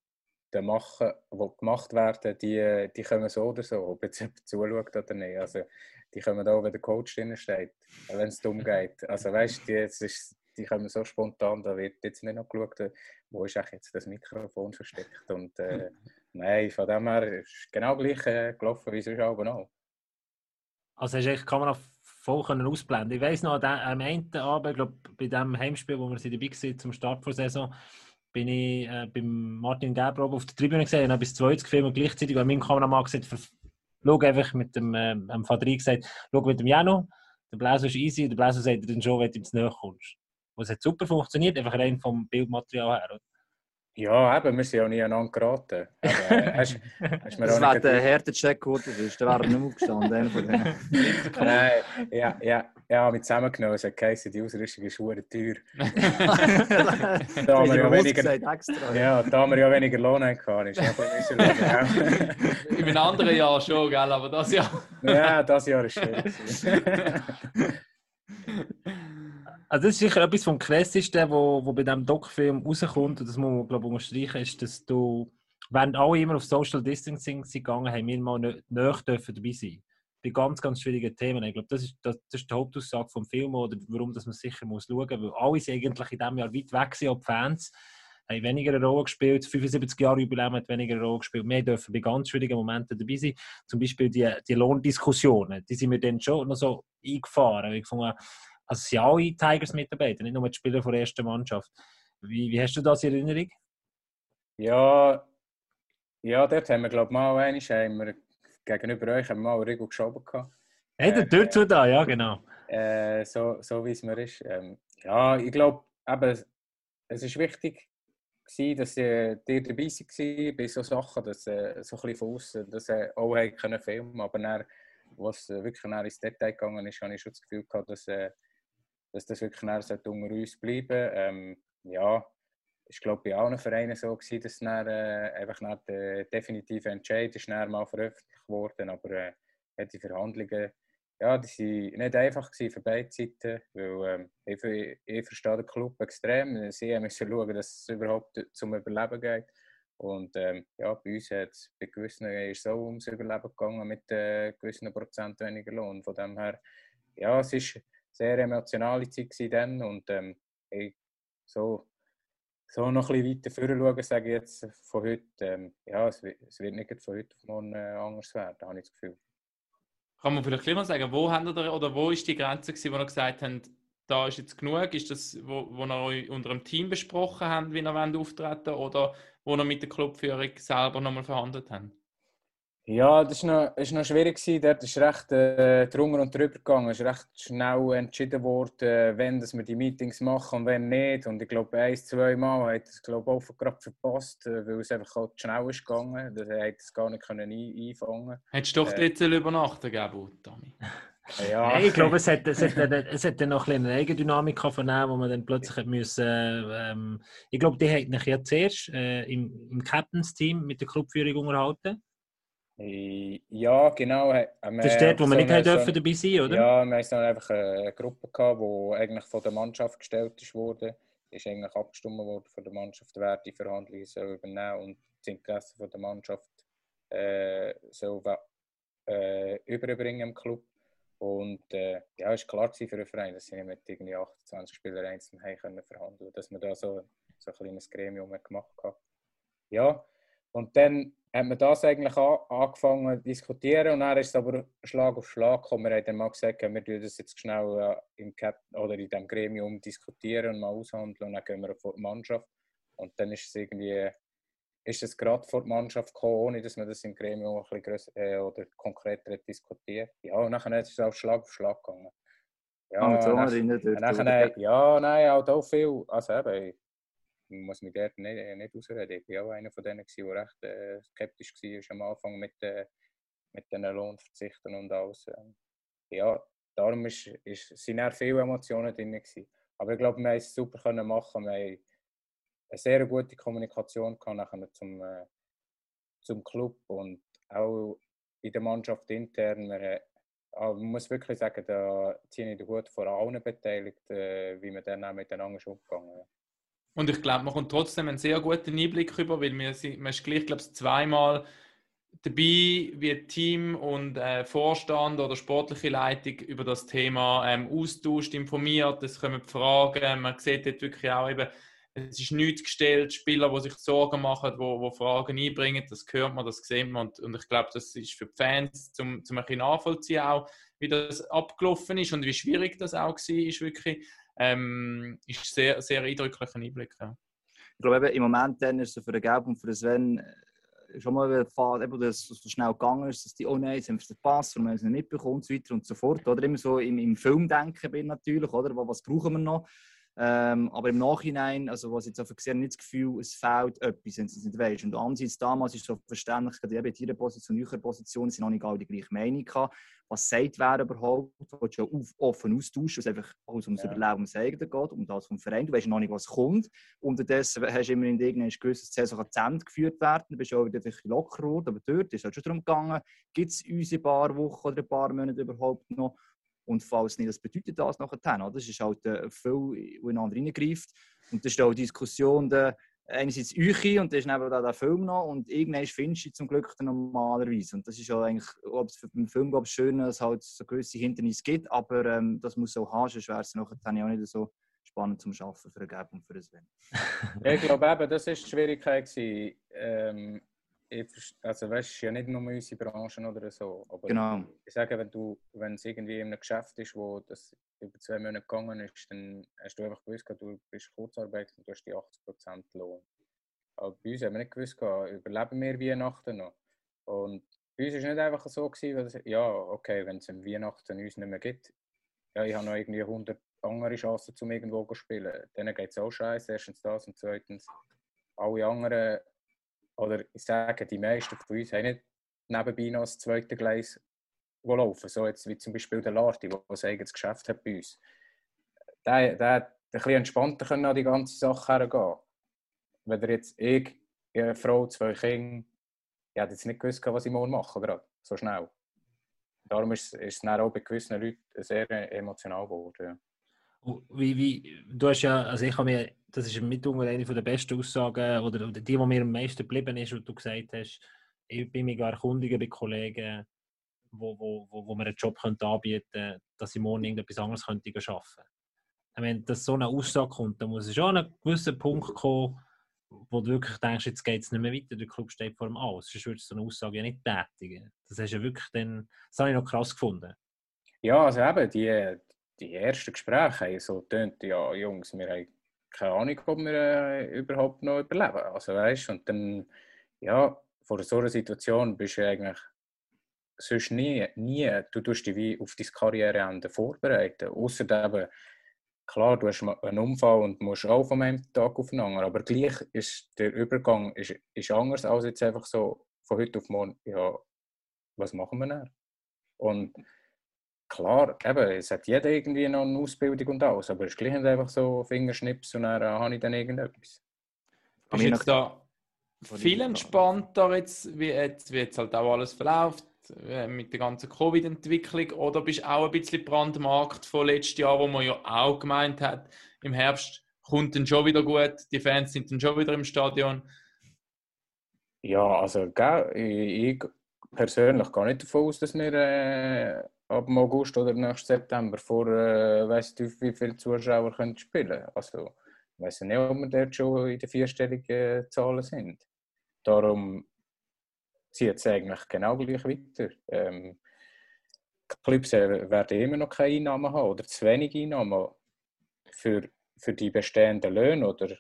da machen, die gemacht werden, die, die kommen so oder so, ob jetzt jemand zuschaut oder nicht. Also, die kommen da, wenn der Coach drin steht, wenn es dumm <laughs> geht. Also weißt du, die, jetzt ist- die kommen so spontan, da wird jetzt nicht noch geschaut, äh, wo ist eigentlich jetzt das Mikrofon versteckt. Und äh, <laughs> nein, von dem her ist es genau gleich äh, gelaufen wie sonst auch. Also hast du eigentlich die Kamera voll können ausblenden. Ich weiss noch, an am einen Abend, glaub, bei dem Heimspiel, wo wir sie dabei waren, zum Start der Saison, bin ich äh, beim Martin Gerber oben auf der Tribüne gesehen und habe bis 20 gefilmt und gleichzeitig hat mein Kameramann gesagt, "Ver- schau einfach mit dem ähm, Fadri gesagt, schau mit dem Jano, der Bläser ist easy, der Bläser sagt dir dann schon, wenn du ins Nähe kommst. Und es hat super funktioniert, einfach rein vom Bildmaterial her. Ja, eben, wir sind ja nie aneinander geraten. Aber, äh, hast, <laughs> hast mir Das wäre der Härtecheck geworden, ist, der wäre nicht aufgestanden. <laughs> Nein, ja, ja, ja, mit zusammengenommen. Es hat geheißen, die Ausrüstung ist hure teuer. Da <laughs> Da haben wir ja weniger, gesagt, extra. ja, da haben wir ja weniger Lohn hatten, ist ja ein bisschen In einem anderen Jahr schon, gell? aber das Jahr. ja. ja, das Jahr ist schwierig. Also das ist sicher etwas vom Krassesten, wo, wo bei diesem Doc-Film rauskommt, und das muss man, glaube ich, unterstreichen, ist, dass du, während alle immer auf Social Distancing sind gegangen, haben wir mal näher dürfen dabei sein. Bei ganz, ganz schwierigen Themen. Ich glaube, das ist, das, das ist die Hauptaussage vom Film, oder warum dass man sicher muss schauen muss, weil alle sind eigentlich in diesem Jahr weit weg sind, auch die Fans haben weniger eine Rolle gespielt, 75 Jahre Jubiläum hat weniger eine Rolle gespielt. Wir dürfen bei ganz schwierigen Momenten dabei sein. Zum Beispiel die, die Lohndiskussionen, die sind mir dann schon noch so eingefahren. Ich fand, also sind alle Tigers-Mitarbeiter, nicht nur die Spieler der ersten Mannschaft. Wie, wie hast du das in Erinnerung? Ja, ja, dort haben wir, glaube ich, mal einmal, haben wir gegenüber euch haben wir mal eine Regel geschoben. Gehabt. Hey, der Tür zu da, ja, genau. Äh, so, so wie es mir ist. Ähm, ja, ich glaube, eben, es ist wichtig, gewesen, dass äh, ihr dabei war bei so Sachen, dass äh, so ein bisschen von außen, dass äh, auch können filmen aber dann, was äh, wirklich dann ins Detail gegangen ist, habe ich schon das Gefühl gehabt, dass, äh, dass das wirklich sollte unter uns bleiben ähm, Ja, ist glaube bei allen Vereinen so gewesen, dass dann, äh, einfach dann der definitive Entscheid ist dann mal veröffentlicht worden, aber äh, die Verhandlungen ja, die waren nicht einfach gewesen für beide Seiten, weil ähm, ich, ich, verstehe den Club extrem. Sie müssen schauen, dass es überhaupt zum Überleben geht. Und ähm, ja, bei uns hat es bei gewissen ist es auch ums Überleben gegangen mit äh, gewissen Prozent weniger Lohn. Von dem her, ja, es eine sehr emotionale Zeit dann und ähm, ich, so, so noch ein bisschen weiter vorne schauen, sage ich jetzt von heute. Ähm, ja, es, wird- es wird nicht von heute auf morgen äh, anders werden, habe ich das Gefühl. Kann man vielleicht mal sagen, wo habt ihr, oder wo ist die Grenze gewesen, wo ihr gesagt habt, da ist jetzt genug? Ist das, wo, wo ihr euch unter dem Team besprochen habt, wie ihr wollt auftreten oder wo ihr mit der Clubführung selber nochmal verhandelt habt? Ja, das war noch, ist noch schwierig. Gewesen. Dort ist recht äh, drunter und drüber gegangen. Es ist recht schnell entschieden worden, äh, wenn dass wir die Meetings machen und wenn nicht. Und ich glaube, ein, zwei Mal hat es glaube ich, auch gerade verpasst, äh, weil es einfach halt schnell ist gegangen. Das hat es gar nicht können ein, einfangen Hättest du doch Äh. dort übernachten gegeben, Tommy? <laughs> Ja, Nein, ich glaube, es hat, es hat, es hat dann noch ein bisschen eine Eigendynamik vernehmen, wo man dann plötzlich hat müssen, ähm, ich glaube, die hat mich ja zuerst äh, im, im Captains-Team mit der Clubführung unterhalten. Ja, genau. äh, Das ist dort, wo wir nicht so dürfen dabei sein, oder? Ja, wir hatten einfach eine Gruppe, gehabt, die eigentlich von der Mannschaft gestellt ist wurde. Ist eigentlich abgestimmt worden von der Mannschaft, wer die Verhandlungen soll übernehmen und das Interesse von der Mannschaft äh, soll äh, überbringen im Club. Und äh, ja, es war klar für den Verein, dass sie nicht mit irgendwie 28 Spielern einzeln haben können verhandeln dass wir da so, so ein kleines Gremium gemacht haben. Ja, und dann hat man das eigentlich an, angefangen zu diskutieren und dann ist es aber Schlag auf Schlag gekommen. Wir haben dann mal gesagt, wir tun das jetzt schnell äh, im Cap oder in diesem Gremium diskutieren und mal aushandeln und dann gehen wir vor die Mannschaft. Und dann ist es irgendwie, ist es gerade vor die Mannschaft gekommen, ohne dass man das im Gremium ein bisschen grösser, äh, oder konkreter diskutiert. Ja, und dann ist es auch Schlag auf Schlag gegangen. Ja, man so dann- und nachher, oder? ja, nein, halt auch viel. Also eben, ich muss mich dort nicht, äh, nicht ausreden. Ich war auch einer von denen, der recht äh, skeptisch war am Anfang mit, äh, mit den Lohnverzichten und alles. Ähm, ja, darum ist, ist, sind auch viele Emotionen drin. Gewesen. Aber ich glaube, wir haben es super können machen. Wir haben eine sehr gute Kommunikation nachher zum, äh, zum Club und auch in der Mannschaft intern. Man, hat- ah, man muss wirklich sagen, da ziehe ich Hut vor allen Beteiligten, äh, wie man dann auch miteinander umgegangen ist. Und ich glaube, man kommt trotzdem einen sehr guten Einblick über, weil wir, man ist gleich, glaube ich, zweimal dabei, wie Team und äh, Vorstand oder sportliche Leitung über das Thema ähm, austauscht, informiert, es kommen Fragen, man sieht dort wirklich auch eben, es ist nichts gestellt, Spieler, die sich Sorgen machen, wo, wo Fragen einbringen, das hört man, das sieht man. Und, und ich glaube, das ist für die Fans zum, zum ein bisschen nachvollziehen auch, wie das abgelaufen ist und wie schwierig das auch war, ist wirklich, ähm, ist sehr, sehr eindrücklicher Einblick. Ja. Ich glaube, eben, im Moment dann ist es für den Gelb und für den Sven schon mal eine Phase, eben, dass es so schnell gegangen ist, dass die, oh nein, jetzt haben es verpasst und haben es nicht bekommen und so weiter und so fort. Oder immer so im, im Filmdenken bin natürlich, oder? Was brauchen wir noch? Ähm, aber im Nachhinein, also was ich jetzt einfach gesehen habe, nicht das Gefühl, es fehlt etwas, wenn du es nicht weißt. Und andererseits damals ist es so verständlich, eben in ihrer Position, in eurer Position sind noch nicht alle die gleiche Meinung gehabt. Was sagt wer überhaupt? Du willst ja auf, offen austauschen, was einfach alles ums Ja. Überleben ums eigene geht, um das vom Verein. Du weißt noch nicht, was kommt. Unterdessen hast du immer in irgendeinem die Saison zu Ende geführt werden. Du bist ja auch wieder ein bisschen locker geworden, aber dort ist es halt schon darum gegangen, gibt es uns in ein paar Wochen oder ein paar Monate überhaupt noch? Und falls nicht, was bedeutet das nachher? Oder? Das ist halt äh, viel, wo ineinander reingreift. Und das ist auch Diskussion, der, einerseits euch und dann ist neben da der Film noch und irgendwann findest du zum Glück normalerweise. Und das ist ja eigentlich, ob es für den Film ich, schön, dass es halt so gewisse Hindernisse gibt, aber ähm, das muss so haben, sonst wäre es nachher dann nicht so spannend zum Arbeiten für den Gab und für den Sven. <laughs> Ich glaube eben, das war die Schwierigkeit. Ähm, ich, also weißt, ist ja nicht nur unsere Branche oder so. Aber Genau. ich sage, wenn du, wenn es irgendwie in einem Geschäft ist, wo das über zwei Monate gegangen ist, dann hast du einfach gewusst, du bist Kurzarbeit und du hast die 80% Lohn. Aber bei uns haben wir nicht gewusst, überleben wir Weihnachten noch. Und bei uns war es nicht einfach so, gewesen, weil es, ja, okay, wenn es Weihnachten uns nicht mehr gibt, ja, ich habe noch irgendwie 100 andere Chancen, um irgendwo zu spielen. Denen geht es auch scheiße. Erstens das und zweitens, alle anderen, oder ich sage, die meisten von uns haben nicht nebenbei noch das zweite Gleis wo laufen. So jetzt wie zum Beispiel der Larti, der ein eigenes Geschäft hat bei uns. Der, der hat ein bisschen entspannter können an die ganze Sache hergehen. Wenn er jetzt ich, eine Frau, zwei Kinder, ich hätte jetzt nicht gewusst, was ich morgen mache, gerade so schnell. Darum ist, ist es dann auch bei gewissen Leuten sehr emotional geworden. Ja. Und Wie, wie, du hast ja, also ich habe mir, das ist mitunter eine der besten Aussagen, oder, oder die, die mir am meisten geblieben ist, und du gesagt hast, ich bin mich erkundigen bei Kollegen, wo, wo, wo, wo mir einen Job könnte anbieten könnte, dass ich morgen irgendetwas anderes könnte arbeiten könnte. Wenn das so eine Aussage kommt, dann muss es schon an einen gewissen Punkt kommen, wo du wirklich denkst, jetzt geht es nicht mehr weiter, der Club steht vor dem Aus. Sonst würdest du so eine Aussage ja nicht tätigen. Das hast ja wirklich dann, das habe ich noch krass gefunden. Ja, also eben, die, die ersten Gespräche haben so getönt, ja, Jungs, wir haben keine Ahnung, ob wir äh, überhaupt noch überleben. Also, weißt, und dann, ja, vor so einer Situation bist du eigentlich sonst nie, nie, du tust dich wie auf dein Karriereende vorbereiten. Außer eben, klar, du hast einen Unfall und musst auch von einem Tag auf den anderen, aber gleich ist der Übergang ist, ist anders als jetzt einfach so von heute auf morgen, ja, was machen wir dann? Und klar, eben, es hat jeder irgendwie noch eine Ausbildung und alles, aber es ist gleich nicht einfach so Fingerschnips und dann äh, habe ich dann irgendetwas. Bist du jetzt da viel entspannter, jetzt, wie, jetzt, wie jetzt halt auch alles verläuft äh, mit der ganzen Covid-Entwicklung oder bist du auch ein bisschen brandmarkt von letztes Jahr, wo man ja auch gemeint hat, im Herbst kommt dann schon wieder gut, die Fans sind dann schon wieder im Stadion. Ja, also gell, ich, ich persönlich gehe nicht davon aus, dass wir äh, ab August oder nächsten September vor äh, weiss nicht wie viele Zuschauer können spielen Also ich weiß nicht, ob wir dort schon in den vierstelligen Zahlen sind. Darum zieht es eigentlich genau gleich weiter. Ähm, Clubs werden immer noch keine Einnahmen haben oder zu wenig Einnahmen für, für die bestehenden Löhne oder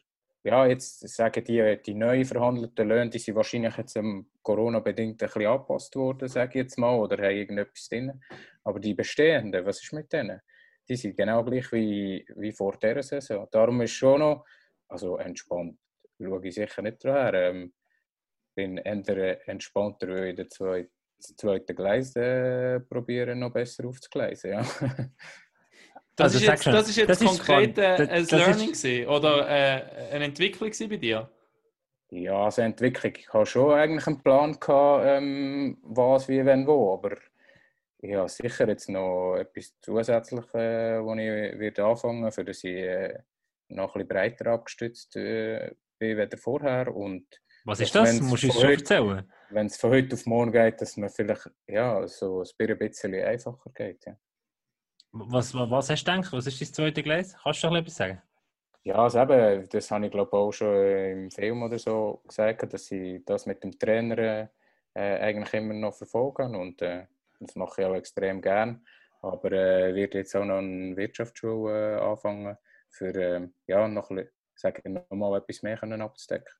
ja, jetzt sagen die, die neu verhandelten Löhne, die sind wahrscheinlich jetzt Corona-bedingt ein bisschen angepasst worden, sage ich jetzt mal, oder haben irgendetwas drin. Aber die bestehenden, was ist mit denen? Die sind genau gleich wie, wie vor dieser Saison. Darum ist schon noch, also entspannt, schaue ich sicher nicht dran her. Ähm, bin eher entspannter, weil ich das zweite Gleis äh, probiere, noch besser aufzugleisen. Ja. <laughs> Das, Also ist jetzt, das ist jetzt das ist konkret äh, Das- ein das ist- Learning gewesen, oder äh, eine Entwicklung bei dir? Ja, also Entwicklung. Ich habe schon eigentlich einen Plan gehabt, ähm, was, wie, wenn, wo. Aber ich habe sicher jetzt noch etwas zusätzlich, äh, wo ich werde anfangen, für dass ich äh, noch ein bisschen breiter abgestützt äh, bin wie vorher. Und Was ist das? Musst du uns von schon erzählen? wenn es von heute auf morgen geht, dass man vielleicht ja, so ein bisschen einfacher geht. Ja. Was, was, hast du gedacht? Was ist dein zweite Gleis? Kannst du noch etwas sagen? Ja, also eben, das habe ich glaube auch schon äh, im Film oder so gesagt, dass ich das mit dem Trainer äh, eigentlich immer noch verfolge und äh, das mache ich auch extrem gern. Aber äh, werde jetzt auch noch eine Wirtschaftsschule äh, anfangen, für äh, ja, noch, sage ich, noch mal etwas mehr können abzudecken.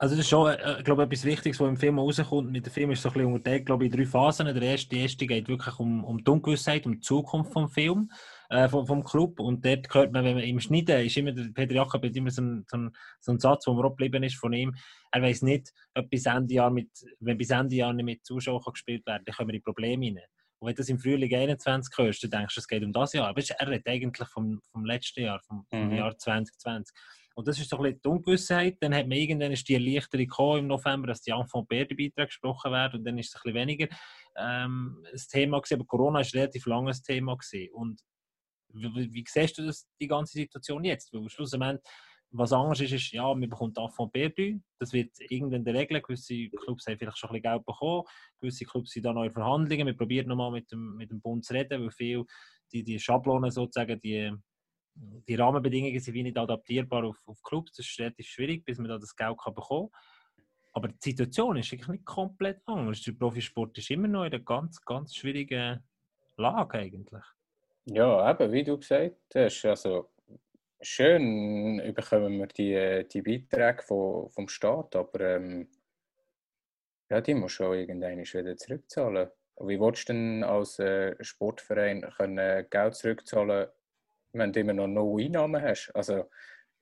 Also das ist schon, äh, glaube etwas Wichtiges, was im Film rauskommt. Mit dem Film ist so ein bisschen unterteilt, glaube ich, in drei Phasen. Der erste, die erste geht wirklich um, um die Ungewissheit, um die Zukunft vom Film, äh, vom, vom Club. Und dort hört man, wenn man im Schneiden ist immer, der Peter Jakob hat immer so einen, so einen, so einen Satz, der mir geblieben ist von ihm. Er weiß nicht, ob bis Ende Jahr mit, wenn bis Ende Jahr nicht mit Zuschauern gespielt werden dann kommen die Probleme rein. Und wenn du das im Frühling 21 hörst, dann denkst du, es geht um das Jahr. Aber er redet eigentlich vom, vom letzten Jahr, vom, vom Mhm. Jahr 2020. Und das ist so ein die Ungewissheit. Dann hat man irgendwann ist die Erleichterung im November, dass die Enfant Père Beiträge gesprochen werden und dann ist es ein bisschen weniger ähm, das Thema gewesen. Aber Corona ist ein relativ langes Thema gewesen. Und wie, wie, siehst du das, die ganze Situation jetzt? Weil schlussendlich, was anders ist, ist, ja, man bekommt Enfant Père Das wird irgendwann der Regel. Gewisse Clubs haben vielleicht schon ein bisschen Geld bekommen. Gewisse Clubs sind da in Verhandlungen. Wir probieren nochmal mit dem, mit dem Bund zu reden, weil viel die, die Schablonen sozusagen, die die Rahmenbedingungen sind wie nicht adaptierbar auf, auf Clubs. Das ist relativ schwierig, bis man da das Geld kann bekommen kann. Aber die Situation ist eigentlich nicht komplett anders. Der Profisport ist immer noch in einer ganz, ganz schwierigen Lage eigentlich. Ja, eben, wie du gesagt hast, also schön bekommen wir die, die Beiträge vom, vom Staat, aber ähm, ja, die muss schon irgendwann wieder zurückzahlen. Wie willst du denn als äh, Sportverein können Geld zurückzahlen, wenn du immer noch null Einnahmen hast? Also,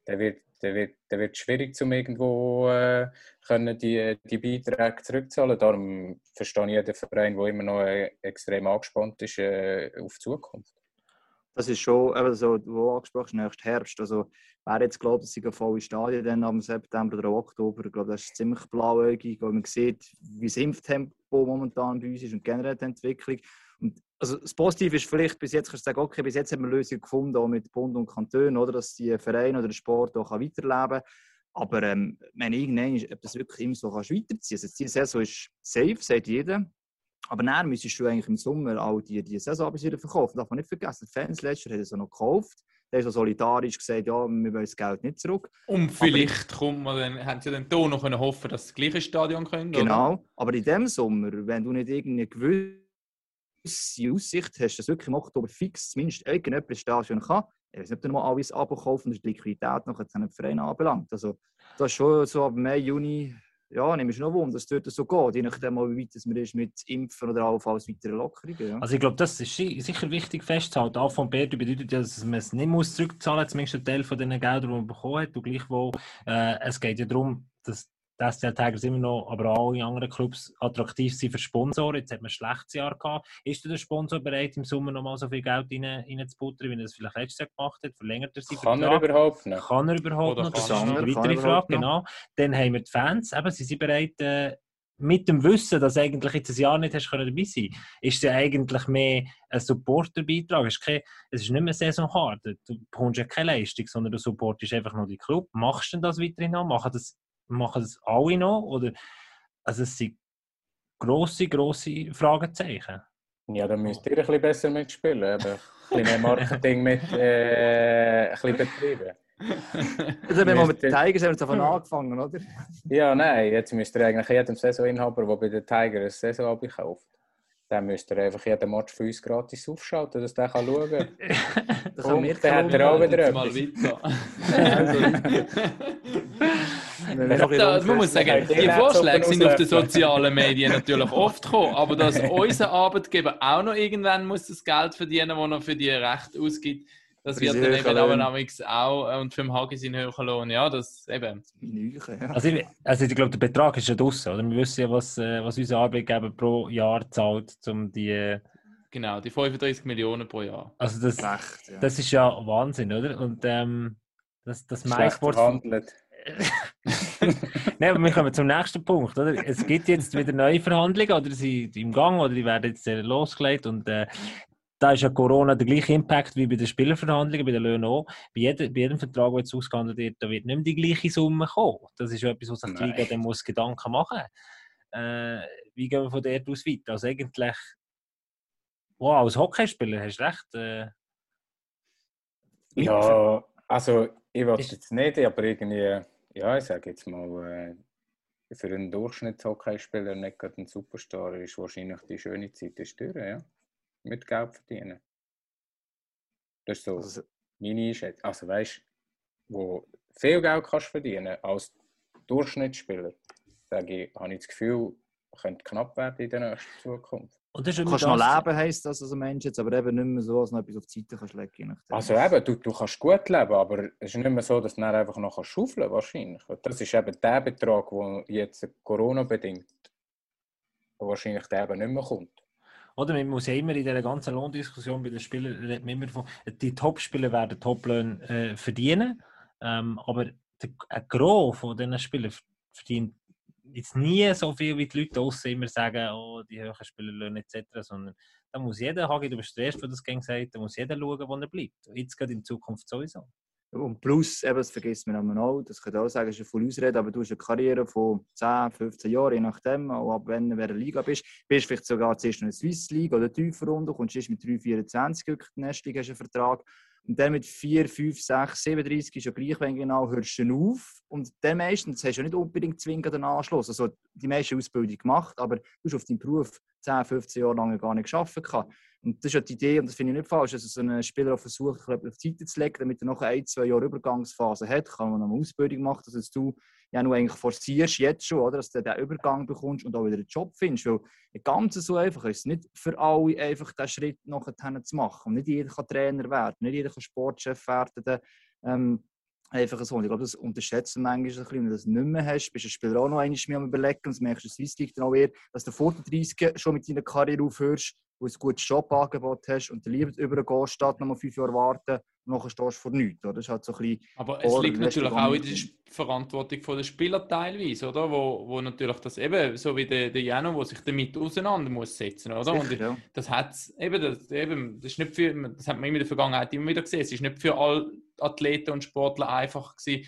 der wird, der wird, der wird schwierig, zum irgendwo äh, können die, die Beiträge zurückzahlen. Darum verstehe ich jeden Verein, der immer noch äh, extrem angespannt ist äh, auf die Zukunft. Das ist schon, eben so, wo angesprochen hast, nächsten Herbst. Also, wer jetzt glaubt, dass sie volle Stadien dann am September oder Oktober, ich glaube, das ist ziemlich blauäugig, weil man sieht, wie das Impftempo momentan bei uns ist und generell die Entwicklung. Also das Positive ist vielleicht, bis jetzt kannst du sagen, okay, bis jetzt haben wir Lösungen gefunden, auch mit Bund und Kantonen, oder, dass die Vereine oder der Sport auch weiterleben kann. Aber ähm, wenn irgendwann, ist, ob das wirklich immer so kannst weiterziehen also Die Saison ist safe, sagt jeder. Aber dann müsstest du eigentlich im Sommer all die, die Saison bis wieder verkaufen. Darf man nicht vergessen, die Fans letztes Jahr haben es auch noch gekauft. Der ist so solidarisch gesagt, ja, wir wollen das Geld nicht zurück. Und vielleicht kommt man dann, haben sie dann hier noch hoffen, dass sie das gleiche Stadion können. oder? Genau. Aber in dem Sommer, wenn du nicht irgendeine gewisse Aussicht hast, dass wirklich im Oktober fix zumindest irgendjemand ein Stadion kann, ich weiß nicht, ob du noch mal alles abkaufen und die Liquidität noch an den Verein anbelangt. Also, das ist schon so ab Mai, Juni, ja, nehme ich noch Wunder, dass es dort so geht, je nachdem, wie weit man ist mit Impfen oder allenfalls weiteren Lockerungen. Ja. Also ich glaube, das ist si- sicher wichtig festzuhalten. Auch von Bär bedeutet ja, dass man es nicht muss zurückzahlen muss, zumindest einen Teil von den Geldern, die man bekommen hat. Und gleichwohl, äh, es geht ja darum, dass die STL Tigers immer noch, aber auch alle anderen Clubs attraktiv sind für Sponsoren. Jetzt hat man ein schlechtes Jahr gehabt. Ist der Sponsor bereit, im Sommer noch mal so viel Geld rein, reinzubuttern, wie er das vielleicht letztes Jahr gemacht hat? Verlängert er seinen Kann er Vertrag? überhaupt nicht? Kann er überhaupt Oder noch? Das ist er eine er weitere Frage, genau. Dann haben wir die Fans, eben, sie sind bereit, äh, mit dem Wissen, dass eigentlich jetzt ein Jahr nicht hast können dabei sein ist es ja eigentlich mehr ein Supporterbeitrag. Es ist, kein, es ist nicht mehr saisonhart. Du bekommst ja keine Leistung, sondern du supportest einfach nur die Club. Machst du das weiterhin noch? Machen das, machen das alle noch? Oder, also es sind grosse, grosse Fragezeichen. Ja, dann müsst ihr ein bisschen besser mitspielen. Eben. Ein bisschen mehr Marketing mit äh, ein bisschen betreiben. Also, wenn wir mit den Tigers haben wir davon angefangen, oder? Ja, nein, jetzt müsst ihr eigentlich jedem Saisoninhaber, der bei den Tigers ein Saisonabend kauft, dann müsst ihr einfach jeden Match für uns gratis aufschalten, dass der kann schauen kann. <laughs> Da können wir dann hat er auch wieder mal etwas. weiter. <laughs> <laughs> Wenn wir noch ein Da, man muss sagen, die Vorschläge sind auf den sozialen Medien natürlich oft gekommen, aber dass <laughs> unser Arbeitgeber auch noch irgendwann muss das Geld verdienen, das er für die Rechte ausgibt, das wird dann eben namens auch äh, und für den Hagi sein höherer Lohn. Ja, das eben. Also ich, also ich glaube, der Betrag ist ja draussen. Oder? Wir wissen ja, was, äh, was unser Arbeitgeber pro Jahr zahlt, um die, genau, die 35 Millionen pro Jahr. Also das, Recht, ja. das ist ja Wahnsinn, oder? Und ähm, das, das Schlecht verhandelt. Nein, aber wir kommen zum nächsten Punkt, oder? Es gibt jetzt wieder neue Verhandlungen, oder sie sind im Gang, oder die werden jetzt äh, losgelegt und äh, da ist ja Corona der gleiche Impact wie bei den Spielerverhandlungen, bei den Löhnen auch. Bei jedem, bei jedem Vertrag, der jetzt ausgehandelt wird, da wird nicht mehr die gleiche Summe kommen. Das ist ja etwas, was sich die. Liga dann muss Gedanken machen äh, Wie gehen wir von dort aus weiter? Also eigentlich, wow, als Hockeyspieler hast du recht. Äh, Ja, also ich will Ist- jetzt nicht, aber irgendwie, ja, ich sage jetzt mal, äh, für einen Durchschnittshockeyspieler nicht gerade ein Superstar ist wahrscheinlich die schöne Zeit ist durch, ja. Mit Geld verdienen. Das ist so Also, meine Einschätzung. Also weißt du, wo viel Geld kannst verdienen als Durchschnittsspieler, sage ich, habe ich das Gefühl, könnte knapp werden in der nächsten Zukunft. Und das ist kannst noch das- leben, heisst das als ein Mensch jetzt, aber eben nicht mehr so, dass du noch etwas auf die Seite kannst legen. Also eben, du, du kannst gut leben, aber es ist nicht mehr so, dass du dann einfach noch kannst schaufeln wahrscheinlich. Und Das ist eben der Betrag, der jetzt Corona-bedingt wahrscheinlich der eben nicht mehr kommt. Oder man muss ja immer in dieser ganzen Lohndiskussion bei den Spielern, redet man immer von, die Top-Spieler werden Top-Löhne äh, verdienen, ähm, aber der, ein Gros von diesen Spielern verdient jetzt nie so viel, wie die Leute draussen immer sagen, oh, die höheren Spielerlöhne etc., sondern da muss jeder, Hagi, du bist der Erste, der das gerne hat, da muss jeder schauen, wo er bleibt. Jetzt gerade in Zukunft sowieso. Und plus, eben, das vergisst man auch, das könnte auch sagen, ist eine voll Ausrede, aber du hast eine Karriere von 10, 15 Jahren, je nachdem, auch ab wenn du in der Liga bist. Bist vielleicht sogar zuerst in der Swiss League oder tiefer runter, kommst erst mit 3, 24 wirklich in die hast einen Vertrag. Und dann mit 4, 5, 6, 37 ist ja gleich, wenn genau, hörst du auf. Und dann meistens hast du nicht unbedingt zwingend einen Anschluss. Also die meiste Ausbildung gemacht, aber du hast auf deinen Beruf 10, 15 Jahre lang gar nicht arbeiten. Und das ist ja die Idee, und das finde ich nicht falsch, dass so ein Spieler auch versucht, auf die Seite zu legen, damit er noch ein, zwei Jahre Übergangsphase hat, kann man eine Ausbildung machen, dass du ja nur eigentlich forcierst jetzt schon, oder, dass du den Übergang bekommst und auch wieder einen Job findest. Weil ganz so einfach ist es nicht für alle, einfach diesen Schritt nachher zu machen. Und nicht jeder kann Trainer werden, nicht jeder kann Sportchef werden. Ähm, einfach so. Und ich glaube, das unterschätzt man manchmal ein bisschen, wenn du das nicht mehr hast. Bist du Spieler auch noch einmal mehr am überlegen und das merkst du Swiss League dann auch eher, dass du vor der 30 schon mit deiner Karriere aufhörst, wo du ein gutes Jobangebot hast und dann lieber übergehst, statt noch mal fünf Jahre warten und nachher stehst du vor nichts. Oder? Das ist halt so ein bisschen Aber es liegt natürlich du auch in der Verantwortung der Spieler teilweise, oder? Wo, wo natürlich das eben, so wie der, der Jano, wo sich damit auseinander muss setzen, oder? Und sicher, ja. das hat's eben, das, eben, das ist nicht für, das hat man immer in der Vergangenheit immer wieder gesehen. Es ist nicht für alle Athleten und Sportler einfach gewesen,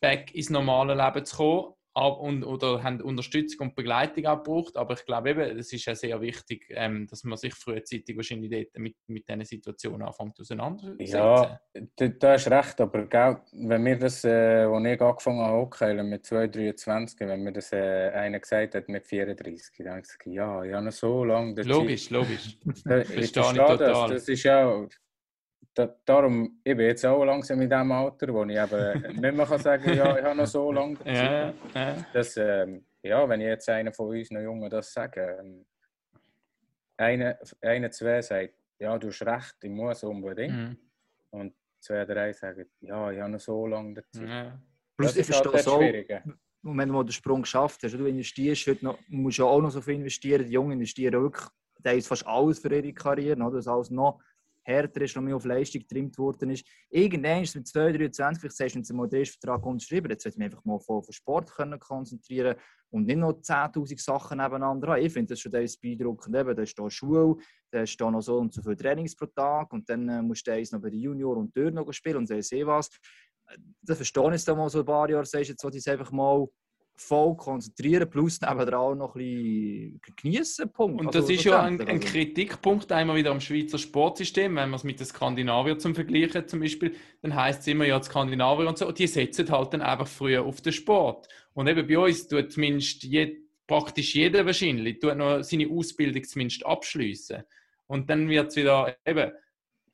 back ins normale Leben zu kommen. ab- Und, oder haben Unterstützung und Begleitung auch gebraucht. Aber ich glaube eben, es ist ja sehr wichtig, ähm, dass man sich frühzeitig wahrscheinlich dort mit, mit diesen Situationen anfängt auseinanderzusetzen. Ja, da, da hast recht, aber gell, wenn mir das, äh, als ich angefangen habe, Hockey mit 2, 23, wenn mir das äh, einer gesagt hat mit 34, dann habe ich gesagt, ja, ich habe noch so lange Zeit. Logisch, logisch. <laughs> Da, ich Verstehe verstehe das. total. Das ist ja. Da, darum, ich bin jetzt auch langsam in dem Alter, wo ich eben <laughs> nicht mehr kann sagen ja, ich habe noch so lange <laughs> Zeit. Ja, ja. Das, ähm, ja, wenn ich jetzt einer von uns noch Jungen das sage, ähm, einer, einer, zwei sagt, ja, du hast recht, ich muss unbedingt. Mhm. Und zwei, drei sagen, ja, ich habe noch so lange Zeit. ja. Plus, Das ich ist halt verstehe das auch. Schwierige. Und wenn du mal den Sprung geschafft hast, du investierst heute noch, musst ja auch noch so viel investieren. Die Jungen investieren wirklich teils fast alles für ihre Karriere, oder? dass alles noch härter ist, noch mehr auf Leistung getrimmt worden ist. Irgendwann mit 2, 23, vielleicht sagst du, Vertrag unterschrieben jetzt sollte mich einfach mal auf den Sport können konzentrieren und nicht noch 10'000 Sachen nebeneinander haben. Ich finde das schon teils beeindruckend. Eben, da ist da Schule, da ist da noch so und so viele Trainings pro Tag und dann äh, musst du noch bei den Junior und dort noch spielen und weiss eh was. Das verstehe ich jetzt mal so ein paar Jahre, sagst du, jetzt einfach mal voll konzentrieren, plus nebenan auch noch ein bisschen geniessen. Punkt. Und Also, das ist ja ein, ein also. Kritikpunkt einmal wieder am Schweizer Sportsystem, wenn man es mit den Skandinaviern zum Vergleichen zum Beispiel, dann heißt es immer, ja, die Skandinavier und so, die setzen halt dann einfach früher auf den Sport. Und eben bei uns tut zumindest je, praktisch jeder wahrscheinlich, tut noch seine Ausbildung zumindest abschließen. Und dann wird es wieder eben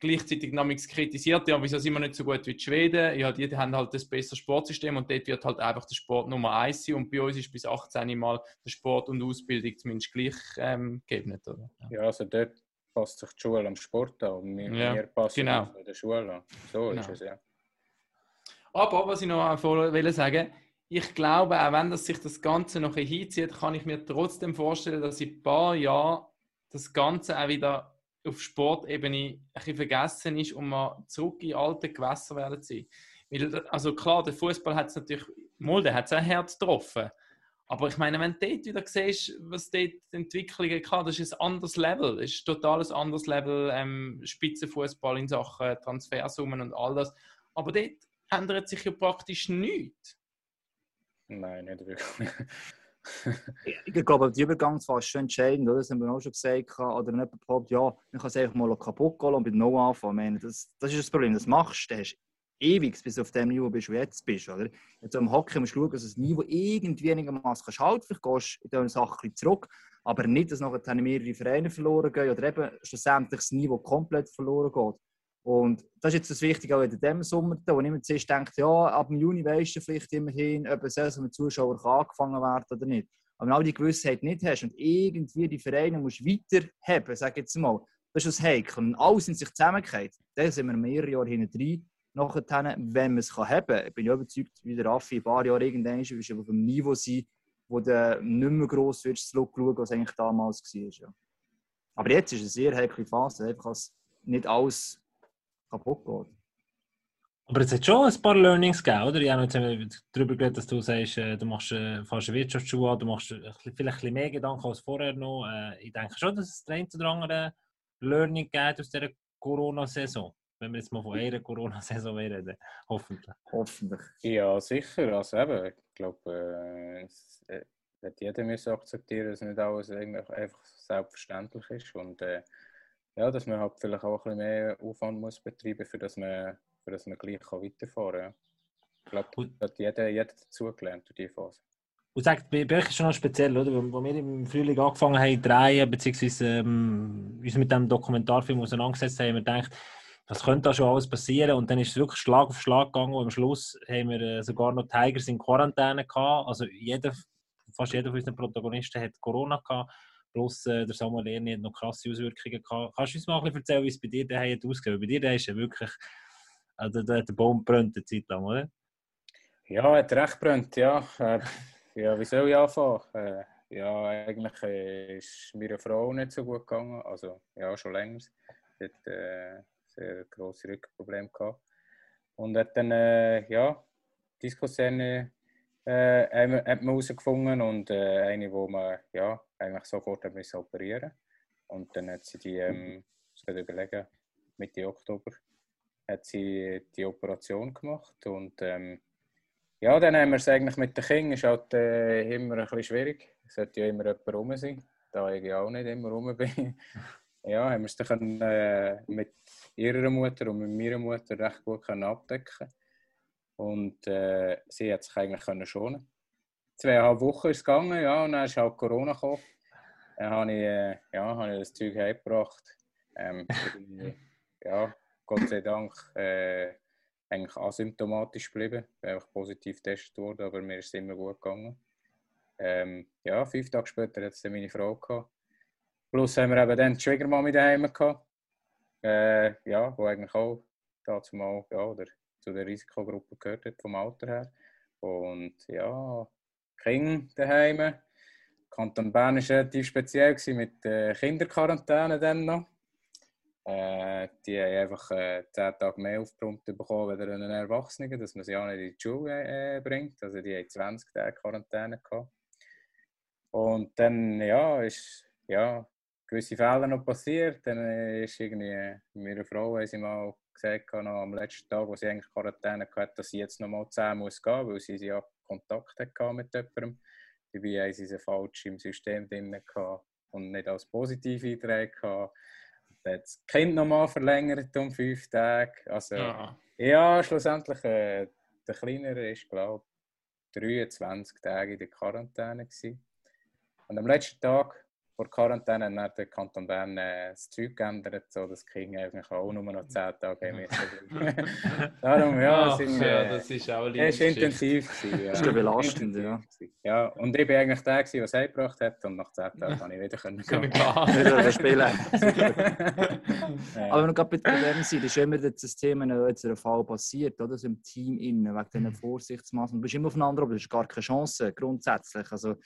gleichzeitig namens kritisiert, ja, wieso sind wir nicht so gut wie die Schweden? Ja, die haben halt das bessere Sportsystem und dort wird halt einfach der Sport Nummer eins sein und bei uns ist bis 18 Mal der Sport und Ausbildung zumindest gleich ähm, gegeben, oder? Ja. Ja, also dort passt sich die Schule am Sport an und wir, Ja, wir passen genau. uns an der Schule an. So ist Genau. es, ja. Aber was ich noch vorher sagen ich glaube, auch wenn das sich das Ganze noch hinzieht, kann ich mir trotzdem vorstellen, dass in ein paar Jahren das Ganze auch wieder auf Sportebene ein bisschen vergessen ist und man zurück in alte Gewässer werden sein. Also klar, der Fußball hat es natürlich, mal, der hat es auch hart getroffen. Aber ich meine, wenn du dort wieder siehst, was dort die Entwicklungen kann, das ist ein anderes Level. Das ist ein total anderes Level ähm, Spitzenfußball in Sachen Transfersummen und all das. Aber dort ändert sich ja praktisch nichts. Nein, nicht wirklich. Ich glaube, die Übergangsphase ist entscheidend, oder? das haben wir auch schon gesagt. Oder jemand behauptet, ja, man kann es einfach mal kaputt gehen und mit No anfangen. Das, das ist das Problem. Das machst du, hast ewig, bis du auf dem Niveau bist, wo du jetzt bist. Oder? Jetzt am Hockey musst du schauen, dass das Niveau irgendwie einigermaßen kannst halten. Vielleicht gehst du in dieser Sache ein bisschen zurück, aber nicht, dass nachher mehrere Vereine verloren gehen oder eben schlussendlich das Niveau komplett verloren geht. Und das ist jetzt das Wichtige auch in diesem Sommer, wo niemand zuerst denkt, ja, ab dem Juni weisst du vielleicht immerhin, ob eine Saison mit Zuschauern angefangen werden oder nicht. Aber wenn du die Gewissheit nicht hast und irgendwie die Vereine musst weiter haben, sag jetzt mal, das ist das Heikel. Und alles in sich zusammengeht, dann sind wir mehrere Jahre hinten drin. Nachher, wenn man es haben kann, bin ich überzeugt, wie der Raffi in ein paar Jahren irgendwann ist, auf einem Niveau sein, wo du nicht mehr gross wirst zurückschauen, was eigentlich damals war. Ja. Aber jetzt ist es eine sehr heikle Phase, einfach als nicht alles kaputt geht. Aber es hat schon ein paar Learnings gegeben, oder? Ich habe jetzt haben wir darüber geredet, dass du sagst, du machst fast eine Wirtschaftsschule an, du machst vielleicht ein bisschen mehr Gedanken als vorher noch. Äh, Ich denke schon, dass es der ein oder andere Learning gibt aus dieser Corona-Saison. Wenn wir jetzt mal von einer Corona-Saison reden, hoffentlich. Hoffentlich. Ja, sicher. Also eben, ich glaube, äh, es wird jeder müssen akzeptieren, dass nicht alles einfach selbstverständlich ist. Und äh, ja, dass man halt vielleicht auch ein bisschen mehr Aufwand muss betreiben für dass man, für dass man gleich kann weiterfahren kann. Ich glaube, Gut. da hat jeder, jeder dazugelernt durch diese Phase. Und sagt, bei euch ist schon noch speziell, oder? Wo wir im Frühling angefangen haben drehen, beziehungsweise ähm, uns mit dem Dokumentarfilm auseinandergesetzt haben, haben wir gedacht, was könnte da schon alles passieren? Und dann ist es wirklich Schlag auf Schlag gegangen. Und am Schluss haben wir äh, sogar noch Tigers in Quarantäne gehabt. Also jeder, fast jeder von unseren Protagonisten hat Corona gehabt. Plus äh, der Samuel Erni hat noch krasse Auswirkungen gehabt. Kannst du uns mal ein bisschen erzählen, wie es bei dir daheim ausgesehen? Bei dir daheim ist ja wirklich, also da hat der Baum brennt eine Zeit lang, oder? Ja, hat recht brennt, ja. Äh, ja, wie soll ich anfangen? Äh, ja, eigentlich äh, ist meiner Frau nicht so gut gegangen. Also, ja, schon länger. Sie hat äh, sehr grosse Rückenprobleme gehabt. Und hat dann, äh, ja, Diskussionen äh, hat man herausgefunden und äh, eine, wo man ja, eigentlich sofort müssen operieren Und dann hat sie die, ähm, ich muss überlegen, Mitte Oktober, hat sie die Operation gemacht und ähm, ja, dann haben wir es eigentlich mit den Kindern, ist halt äh, immer ein bisschen schwierig. Es sollte ja immer jemand rum sein, da ich ja auch nicht immer rum bin. <laughs> ja, haben wir es dann können, äh, mit ihrer Mutter und mit meiner Mutter recht gut können abdecken Und äh, sie hat sich eigentlich können schonen. Zweieinhalb Wochen ist es gegangen, ja, und dann ist halt Corona gekommen. Dann habe ich, äh, ja, habe ich das Zeug heimgebracht. Ähm, ja, Gott sei Dank äh, eigentlich asymptomatisch geblieben. Ich bin einfach positiv getestet worden, aber mir ist es immer gut gegangen. Ähm, ja, fünf Tage später hat es dann meine Frau gehabt. Plus haben wir eben dann die Schwiegermama daheim gehabt. Äh, ja, wo eigentlich auch dazu mal, ja, oder zu der Risikogruppe gehört hat, vom Alter her. Und ja, Kinder daheim. Kanton Bern war relativ speziell mit der Kinderquarantäne dann noch. Äh, die haben einfach äh, 10 Tage mehr aufgebrummt bekommen als einen Erwachsenen, dass man sie auch nicht in die Schule äh, bringt. Also die haben 20 Tage Quarantäne gehabt. Und dann, ja, ist ja, gewisse Fälle noch passiert. Dann äh, ist irgendwie äh, meiner Frau, haben sie mal gesagt, noch am letzten Tag, wo sie eigentlich Quarantäne hatte, dass sie jetzt noch mal 10 muss gehen, weil sie ja Kontakt hatte mit jemandem. Dabei haben sie sie falsch im System drin und nicht als positiv eingetragen. Dann hat das Kind nochmal verlängert um fünf Tage. Also, ja, Ja. schlussendlich, äh, der Kleinere ist, glaube ich, 23 Tage in der Quarantäne. Gewesen. Und am letzten Tag vor der Quarantäne hat dann der Kanton Bern äh, das Zeug geändert, so dass die Kinder eigentlich auch nur noch 10 Tage haben müssen. <laughs> Darum, ja, Ach, sind, ja, äh, das ist auch eine es war Liebesgeschichte. intensiv. Gewesen, ja. Das ist ja belastend, ja. ja. Und ich war eigentlich der, der es heimgebracht hat und nach 10 Tagen <laughs> konnte ich wieder können Können gehen. wir Wieder spielen. <laughs> Ja. Aber wenn wir gerade bei dem sind, ist immer das Thema, wenn jetzt ein Fall passiert, oder? So im Team innen, wegen diesen Vorsichtsmaßnahmen. Du bist immer aufeinander, aber du hast gar keine Chance, grundsätzlich. Also,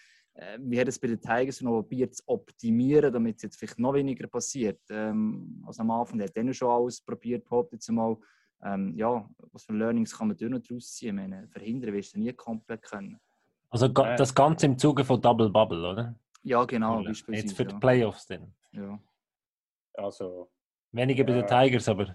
wie hat es bei den Tigers noch probiert zu optimieren, damit es jetzt vielleicht noch weniger passiert? Ähm, also am Anfang hat er schon alles probiert, behauptet jetzt mal. Ähm, ja, was für Learnings kann man daraus ziehen? Ich meine, verhindern wirst du nie komplett können. Also Ja. das Ganze im Zuge von Double Bubble, oder? Ja, genau. Jetzt für die ja. Playoffs dann. Ja. Also, Weniger bei den Ja. Tigers, aber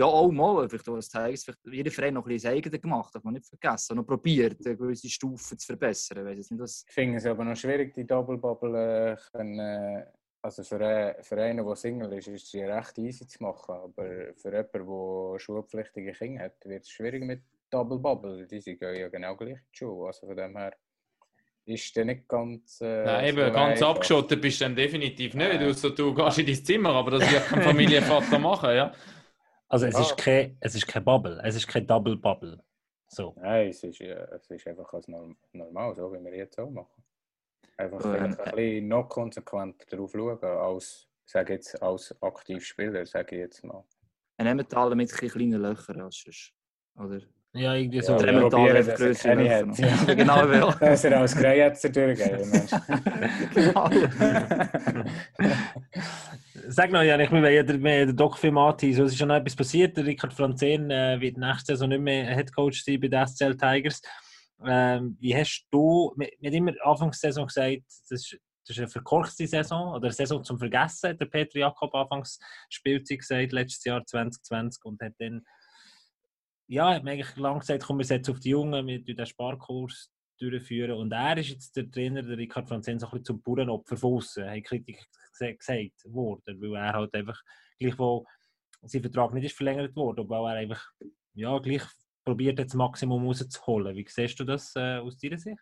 Ja, auch mal. Vielleicht auch als Tigers, vielleicht jeder Verein noch ein bisschen das gemacht, darf man nicht vergessen. Noch probiert, eine gewisse Stufe zu verbessern. Jetzt nicht, was... ich finde es aber noch schwierig, die Double Bubble äh, können, äh, also für, äh, für einen, der Single ist, ist sie recht easy zu machen. Aber für jemanden, der schulpflichtige Kinder hat, wird es schwierig mit Double Bubble. Die sind ja genau gleich in die Schule. Also von dem her ist der nicht ganz. Äh, Nein, eben, so ganz abgeschottet bist du dann definitiv nicht, Nein. außer du gehst in dein Zimmer, aber das wird kein <laughs> Familienvater machen, ja. Also es, Ja. ist kein, es ist kein Bubble, es ist kein Double Bubble. So. Nein, es ist, äh, es ist einfach als norm normal, so wie wir jetzt auch machen. Einfach Ähm, vielleicht ein bisschen noch konsequenter darauf schauen, als, sage jetzt, als Aktivspieler, sage ich jetzt mal. Ein Emmentaler mit ein bisschen kleinen Löchern als sonst. Oder? Ja, irgendwie so. Ja. Ja, er keine hat, ja. genau, ja. <laughs> <laughs> Dass er als Greyetzer durchgehen, Mensch. <laughs> genau. Sag noch, Janik, wir wollen ja den, den Doc-Film anteasen. Es ist schon noch etwas passiert. Der Richard Franzen äh, wird nächste Saison nicht mehr Headcoach sein bei den SCL Tigers. Ähm, wie hast du, wir wir haben immer Anfangs der Saison gesagt, das ist, das ist eine verkorkste Saison oder eine Saison zum Vergessen, hat der Peter Jakob anfangs Spielzeit gesagt, letztes Jahr 2020 und hat dann ja, hat man eigentlich lange gesagt, komm, wir setzen auf die Jungen, wir tun den Sparkurs durchführen. Und er ist jetzt der Trainer, der Ricard Franzen, so ein bisschen zum Bauernopfer von aussen, hat Kritik gesagt worden, weil er halt einfach, gleich wo sein Vertrag nicht ist verlängert worden, weil er einfach, ja, gleich probiert das Maximum rauszuholen. Wie siehst du das äh, aus deiner Sicht?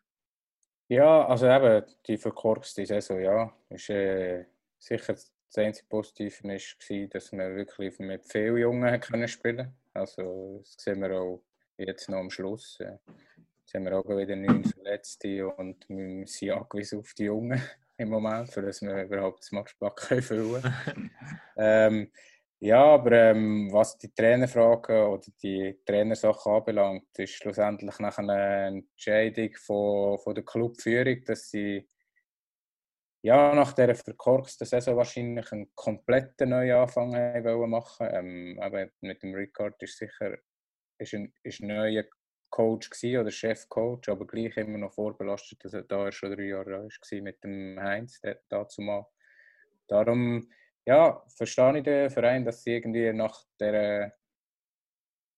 Ja, also eben, die verkorkste Saison, ja. Ist, äh, sicher das einzige Positive war, dass wir wirklich mit vielen Jungen spielen Also, das sehen wir auch jetzt noch am Schluss. Jetzt haben wir auch wieder neun Verletzte und wir sind angewiesen auf die Jungen <laughs> im Moment, für dass wir überhaupt das Matchblatt können füllen können. <laughs> ähm, ja, aber ähm, was die Trainerfragen oder die Trainersachen anbelangt, ist schlussendlich nach einer Entscheidung von, von der Clubführung, dass sie ja, nach dieser verkorksten Saison wahrscheinlich einen kompletten Neuanfang haben wollen machen ähm, aber Mit dem Ricard ist sicher ist ein, ist ein neuer Coach oder Chefcoach, aber gleich immer noch vorbelastet, dass er da schon drei Jahre alt war mit dem Heinz dazu mal. Darum ja, verstehe ich den Verein, dass sie irgendwie nach der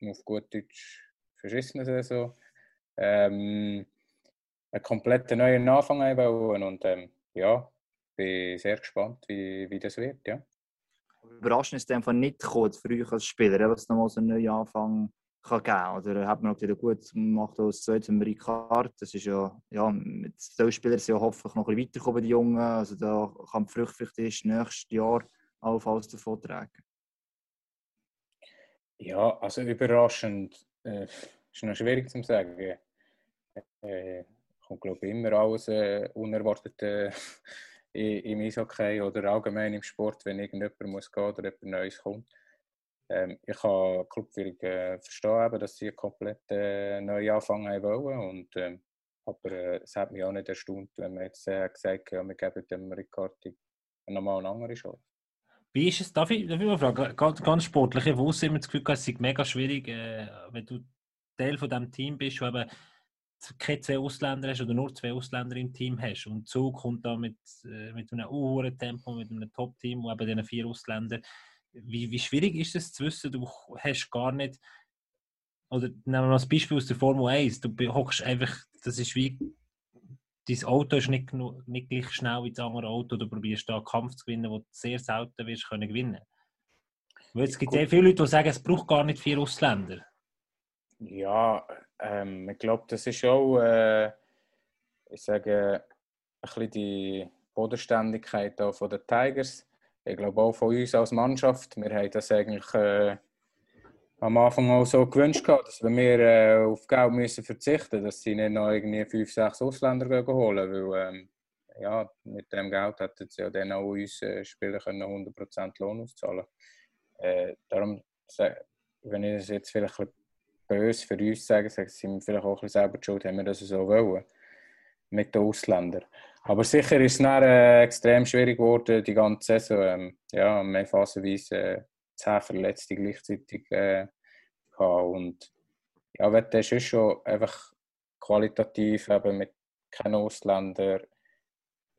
auf gut Deutsch verschissenen Saison ähm, einen kompletten neuen Anfang haben wollen. Und ähm, ja, bin sehr gespannt, wie, wie das wird. Ja. Überraschend ist es nicht gekommen, für euch als Spieler, dass es nochmal so einen neuen Anfang kann geben Oder hat man auch wieder gut gemacht als zweites mit Ricard. Das ist ja, ja mit den Spielern sind ja hoffentlich noch ein bisschen weiterkommen, die Jungen. Also da kann die Frucht vielleicht erst nächstes Jahr allenfalls davon tragen. Ja, also überraschend äh, ist noch schwierig zu sagen. Äh, kommt, glaube ich, immer alles äh, unerwartet äh, <laughs> im Eishockey oder allgemein im Sport, wenn irgendjemand muss gehen oder jemand Neues kommt. Ähm, ich kann Clubführung äh, verstehen, eben, dass sie einen komplett äh, neu anfangen haben wollen. Und, ähm, aber äh, es hat mich auch nicht erstaunt, wenn man jetzt äh, gesagt hat, ja, wir geben dem Riccardi nochmal eine andere Chance. Wie ist es, darf ich, darf ich mal fragen, ganz, ganz sportlich, ich wusste immer das Gefühl, es sei mega schwierig, äh, wenn du Teil von diesem Team bist, wo eben keine zwei Ausländer hast oder nur zwei Ausländer im Team hast und Zug kommt da mit, äh, mit einem hohen Tempo, mit einem Top-Team, wo eben diesen vier Ausländer, wie, wie schwierig ist es zu wissen, du hast gar nicht, oder nehmen wir mal das Beispiel aus der Formel 1, du hockst einfach, das ist wie, dein Auto ist nicht, nicht gleich schnell wie das andere Auto, du probierst da einen Kampf zu gewinnen, wo du sehr selten wirst können gewinnen. Weil es gibt sehr viele Leute, die sagen, es braucht gar nicht vier Ausländer. Ja, ähm, ich glaube, das ist auch, äh, ich sage, ein bisschen die Bodenständigkeit auch von den Tigers. Ich glaube auch von uns als Mannschaft. Wir haben das eigentlich äh, am Anfang auch so gewünscht, gehabt, dass wir äh, auf Geld müssen verzichten dass sie nicht noch irgendwie fünf, sechs Ausländer holen weil ähm, ja, mit dem Geld hätten sie ja dann auch uns äh, Spieler können 100% Lohn auszahlen äh, Darum, wenn ich das jetzt vielleicht ein böse für uns sagen, sagen, sind vielleicht auch ein bisschen selber schuld, haben wir das so wollen. mit den Ausländern. Aber sicher ist es dann, äh, extrem schwierig geworden, die ganze Saison. Ähm, ja, wir haben phasenweise äh, zehn Verletzte gleichzeitig äh, gehabt. Und ja, wenn das ist schon einfach qualitativ eben mit keinen Ausländern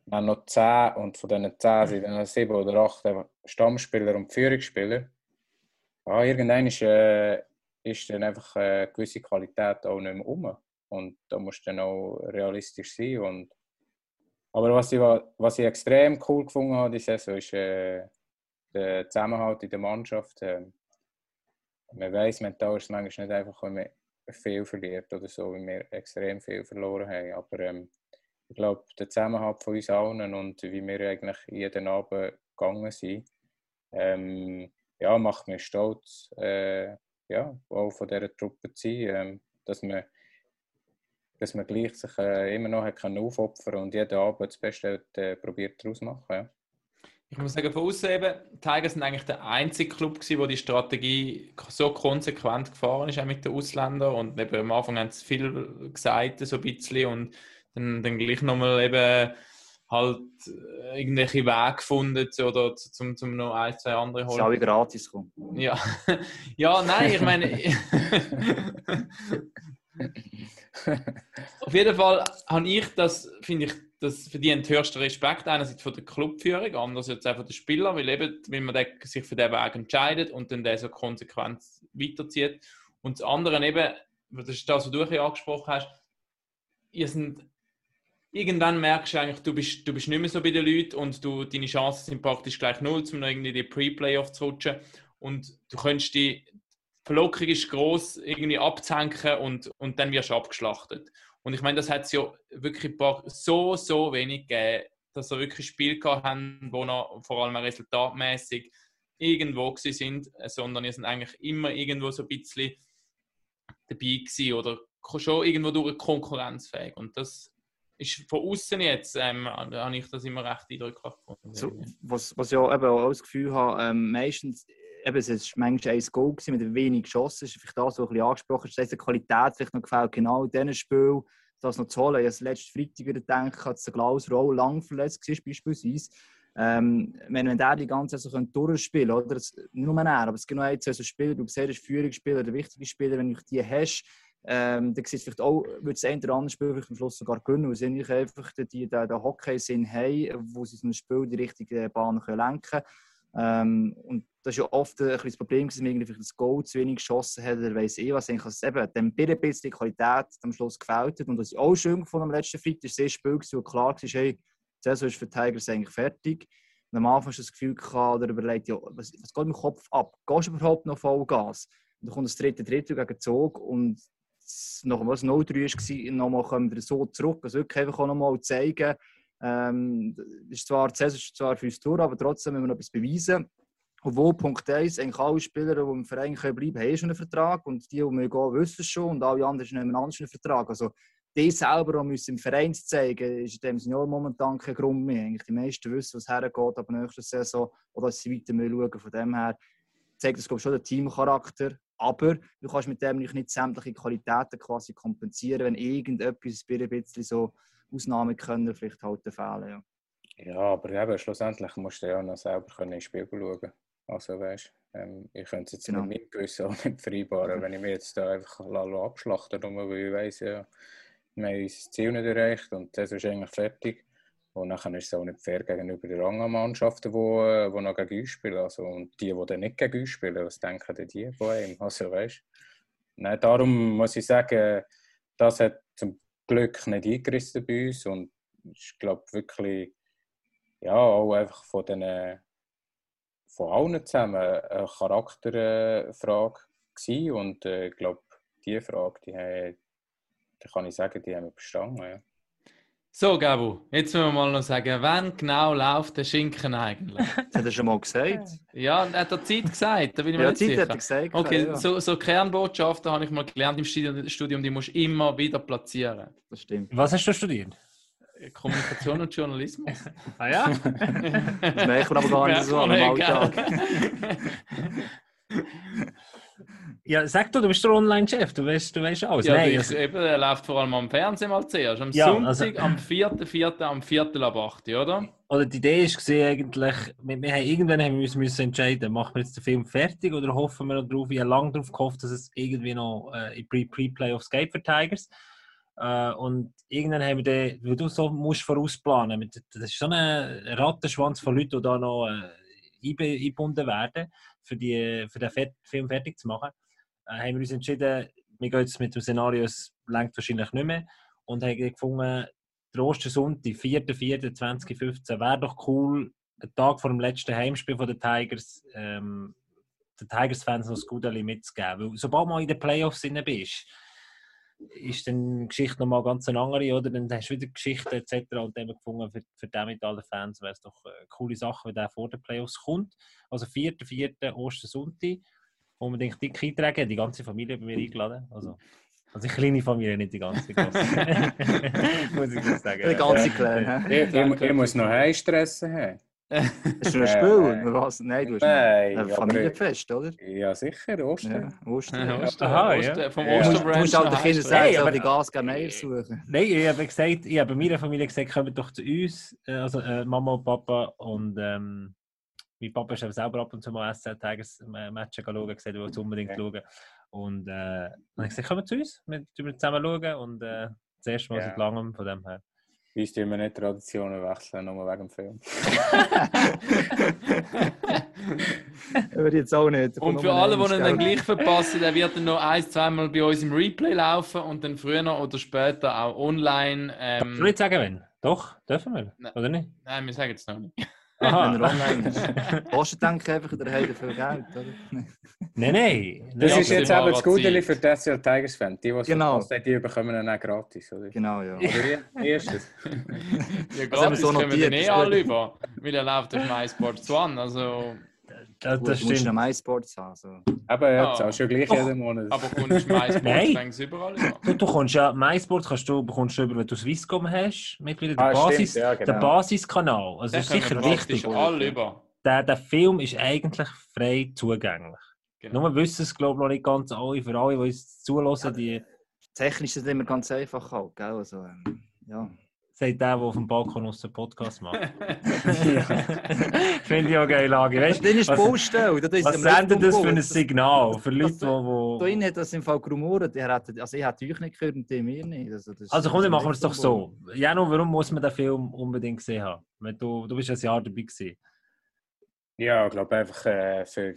dann noch 10 und von diesen 10 sind dann 7 oder 8 Stammspieler und Führungsspieler. Ja, irgendwann ist, äh, ist dann einfach eine gewisse Qualität auch nicht mehr um. Und da musst du dann auch realistisch sein. Und, aber was ich, was ich extrem cool gefunden habe, diese Saison, ist der Zusammenhalt in der Mannschaft. Äh, man weiß, mental ist es manchmal nicht einfach, wenn man viel verliert oder so, wie wir extrem viel verloren haben. Aber ähm, ich glaube, der Zusammenhalt von uns allen und wie wir eigentlich jeden Abend gegangen sind, ähm, ja, macht mich stolz, äh, ja, auch von dieser Truppe zu sein, ähm, dass man dass man gleich sich äh, immer noch können aufopfern und jeden Abend das Beste äh, probiert daraus machen. Ja. Ich muss sagen, von außen eben, die Tigers sind eigentlich der einzige Club gewesen, wo die Strategie so konsequent gefahren ist, auch mit den Ausländern. Und eben am Anfang haben sie viel gesagt, so ein bisschen, und dann, dann gleich nochmal eben halt äh, irgendwelche Wege gefunden oder zum, zum noch ein, zwei andere holen. Schau, gratis kommen. Ja. <laughs> ja, nein, ich meine. <laughs> Auf jeden Fall habe ich das, finde ich, das verdient höchsten Respekt. Einerseits von der Clubführung, andererseits auch von den Spielern, weil, eben, weil man sich für diesen Weg entscheidet und dann den so konsequent weiterzieht. Und das andere eben, das ist das, was du hier angesprochen hast, ihr sind irgendwann merkst du eigentlich, du bist, du bist nicht mehr so bei den Leuten und du, deine Chancen sind praktisch gleich null, um noch irgendwie die Pre-Playoff zu rutschen. Und du könntest die Verlockung ist groß irgendwie abzuhängen und, und dann wirst du abgeschlachtet. Und ich meine, das hat es ja wirklich so, so wenig gegeben, dass sie wirklich Spiele haben, wo noch vor allem resultatmäßig irgendwo sind, sondern ihr sind eigentlich immer irgendwo so ein bisschen dabei gewesen oder schon irgendwo durch konkurrenzfähig. Und das ist von außen jetzt, ähm, habe ich das immer recht eindrücklich gefunden. So, was, was ich auch, eben auch das Gefühl habe, ähm, meistens, eben, es war manchmal ein Goal mit wenig Geschossen, ist vielleicht das, was ein bisschen angesprochen ist, dass die Qualität vielleicht noch gefällt, genau in diesem Spiel, das noch zu holen. Ich habe letzten Freitag wieder gedacht, als der Klaus Roll lang verletzt war, beispielsweise. Ähm, wenn, wenn der die ganze Saison so durchspielen könnte, oder das, nur mehr er, aber es ein, zwei so Spieler, du siehst, Führungsspieler, der wichtige Spieler, wenn du die hast, ähm, dann sieht vielleicht auch, wird das eine oder andere Spiel am Schluss sogar gewinnen, weil sie nicht einfach die, den, den Hockey-Sinn haben, wo sie so ein Spiel die richtige Bahn können lenken können. Ähm, und das ist ja oft ein das Problem, dass man irgendwie das Goal zu wenig geschossen hat oder weiss eh was. Ich habe eben dem ein bisschen die Qualität am Schluss gefällt. Und was ich auch schön gefunden am letzten Freitag das Spiel, wo klar war, hey, die Saison ist für die Tigers eigentlich fertig. Und am Anfang hast du das Gefühl gehabt, oder überlegt, ja, was, was geht im Kopf ab? Gehst du überhaupt noch Vollgas? Und dann kommt das dritte Drittel gegen Zug und nach was 0-3 war, nochmal kommen wir so zurück. Also wirklich einfach auch nochmal zeigen, ähm, ist zwar, die Saison ist zwar für uns durch, aber trotzdem müssen wir noch etwas beweisen. Obwohl, Punkt 1, eigentlich alle Spieler, die im Verein können bleiben können, haben schon einen Vertrag und die, die wir gehen, wissen es schon und alle anderen haben einen anderen Vertrag. Also die selber müssen im Verein zeigen, ist in dem Sinne momentan kein Grund mehr. Eigentlich die meisten wissen, was hergeht ab nächster Saison oder dass sie weiter schauen. Von dem her zeigt das schon den Teamcharakter aber du kannst mit dem nicht sämtliche Qualitäten quasi kompensieren, wenn irgendetwas ein bisschen so Ausnahmen können vielleicht halt fehlen. Ja. ja, aber eben, schlussendlich musst du ja noch selber können ins Spiegel schauen. Also weißt, ähm, ich könnte es jetzt genau. mit meinem Gewissen auch nicht vereinbaren, wenn ich mich jetzt da einfach abschlachten lasse, weil ich weiss, ja, wir haben unser Ziel nicht erreicht und das ist eigentlich fertig. Und dann ist es auch nicht fair gegenüber den anderen Mannschaften, die, äh, die noch gegen uns spielen. Also, und die, die dann nicht gegen uns spielen, was denken denn die von ihm? Also, weißt Nein, darum muss ich sagen, das hat zum Glück nicht eingerissen bei uns. Und ich glaube wirklich, ja, auch einfach von den von allen zusammen eine Charakterfrage gewesen. Und äh, ich glaube, diese Frage, die, die kann ich sagen, die haben wir bestanden. Ja. So, Gabu, jetzt müssen wir mal noch sagen, wann genau läuft der Schinken eigentlich? <laughs> Das hat er schon mal gesagt. Ja, er hat er Zeit gesagt, da bin ich mir ja, nicht Zeit sicher. Hat er gesagt, okay, ja. so, so Kernbotschaften habe ich mal gelernt im Studium, die musst du immer wieder platzieren. Das stimmt. Was hast du studiert? Kommunikation und Journalismus. <laughs> ah ja? das merkt man aber gar nicht so am Alltag. <laughs> Ja, sag du, du bist der Online-Chef, du weißt, du weißt alles. Ja, Nein, ich, also, eben, er läuft vor allem am Fernsehen mal zuerst. Am Ja, Sonntag, also- am 4.4., am Viertel ab 8, oder? oder die Idee ist gesehen eigentlich, wir, wir haben irgendwann haben wir uns müssen entscheiden, machen wir jetzt den Film fertig oder hoffen wir noch drauf, ich habe lange darauf gehofft, dass es irgendwie noch äh, in Pre- Pre-Playoffs geht für Tigers. Äh, und irgendwann haben wir den, weil du so musst vorausplanen, mit- das ist so ein Rattenschwanz von Leuten, die da noch äh, eingebunden werden, für, die, für den Film fertig zu machen, äh, haben wir uns entschieden, wir gehen jetzt mit dem Szenario, es längt wahrscheinlich nicht mehr, und haben gefunden, der Ostersonntag, 4.4.2015, wäre doch cool, einen Tag vor dem letzten Heimspiel den Tigers, ähm, den Tigers-Fans noch das Gudeli mitzugeben. Weil sobald man in den Playoffs drin bist, ist dann die Geschichte nochmal ganz eine andere, oder? Dann hast du wieder Geschichten etc. Und dann gefunden, für, für den mit allen Fans wäre es doch eine coole Sache, wenn der vor den Playoffs kommt. Also 4.4. Ostersonntag, wo man denkt, dick eintragen, die ganze Familie bei mir eingeladen. Also, also die kleine Familie, nicht die ganze. die grosse. <laughs> <laughs> Muss ich sagen. Der ganze hä? Ich, ich, ich muss noch Heimstress haben. Hast du ein Spiel? oder was? Nein, du hast Nein, ein Familienfest, oder? Ja, sicher, Ostern. Ja, Ostern. Oster, Aha, Oster, ja. Vom Ja. Du musst, du Osterbranch musst halt den Kindern sagen, Hey, die Gas Mail suchen. Nein, ich habe gesagt, ich habe bei meiner Familie gesagt, kommt doch zu uns, also äh, Mama und Papa und ähm, mein Papa ist selber ab und zu mal Matches schauen, gesagt, er will es unbedingt Okay. schauen. Und äh, dann habe ich gesagt, kommen zu uns, wir tun zusammen schauen und äh, das erste Mal Ja. seit langem von dem her. Uns tun wir nicht Traditionen wechseln, nur wegen dem Film. <laughs> Würde jetzt auch nicht. Und für alle, die ihn dann gleich verpassen, der wird dann noch ein, zweimal bei uns im Replay laufen und dann früher oder später auch online. Soll ich Ähm, nicht sagen, wenn? Doch, dürfen wir, Nein. oder nicht? nein, wir sagen es noch nicht. Wenn er online <laughs> ist. Kostet denke einfach, der hat viel Geld, oder? <laughs> Nein, nein. Das ist jetzt eben das Gute für die SCL Tigers Fans. Die, die es Genau. haben, die bekommen ihn auch gratis. Oder, Genau, ja. oder? Erstes. <laughs> Ja, gratis so kommen wir dann eh ist alle gut. über, weil er läuft auf MySports One. Also, das, Gut, das du musst stimmt. noch MySports haben. So. Aber ja, Ah. zahlst du gleich Doch. jeden Monat. aber kommst MySports <laughs> Nein. fängst überall über. Du, du kommst ja, MySports kannst du, bekommst du über, wenn du Swisscom hast, mittlerweile der, Ah, Basis, ja, der genau. Basiskanal. Also Da das ist sicher wichtig. alle über. Der, der Film ist eigentlich frei zugänglich. Genau. Nur wissen es, glaube ich, noch nicht ganz alle. Für alle, die uns zulassen, die Technisch ist es immer ganz einfach halt, gell? Also, ähm, ja. Sagt der, der auf dem Balkon aus dem Podcast macht. <laughs> Finde ich auch geil, Lage. Weißt, Das ist was, Baustelle. Das ist was sendet das für ein. Signal? Für Leute, die... Da wo... innen hat das im Fall gerumort. Also ich hätte euch nicht gehört und die mir nicht. Also, das ist- Also komm, das dann ist machen wir es doch so. Janu, warum muss man den Film unbedingt gesehen haben? Du, du bist ein Jahr dabei gewesen. Ja, ich glaube einfach, äh, für,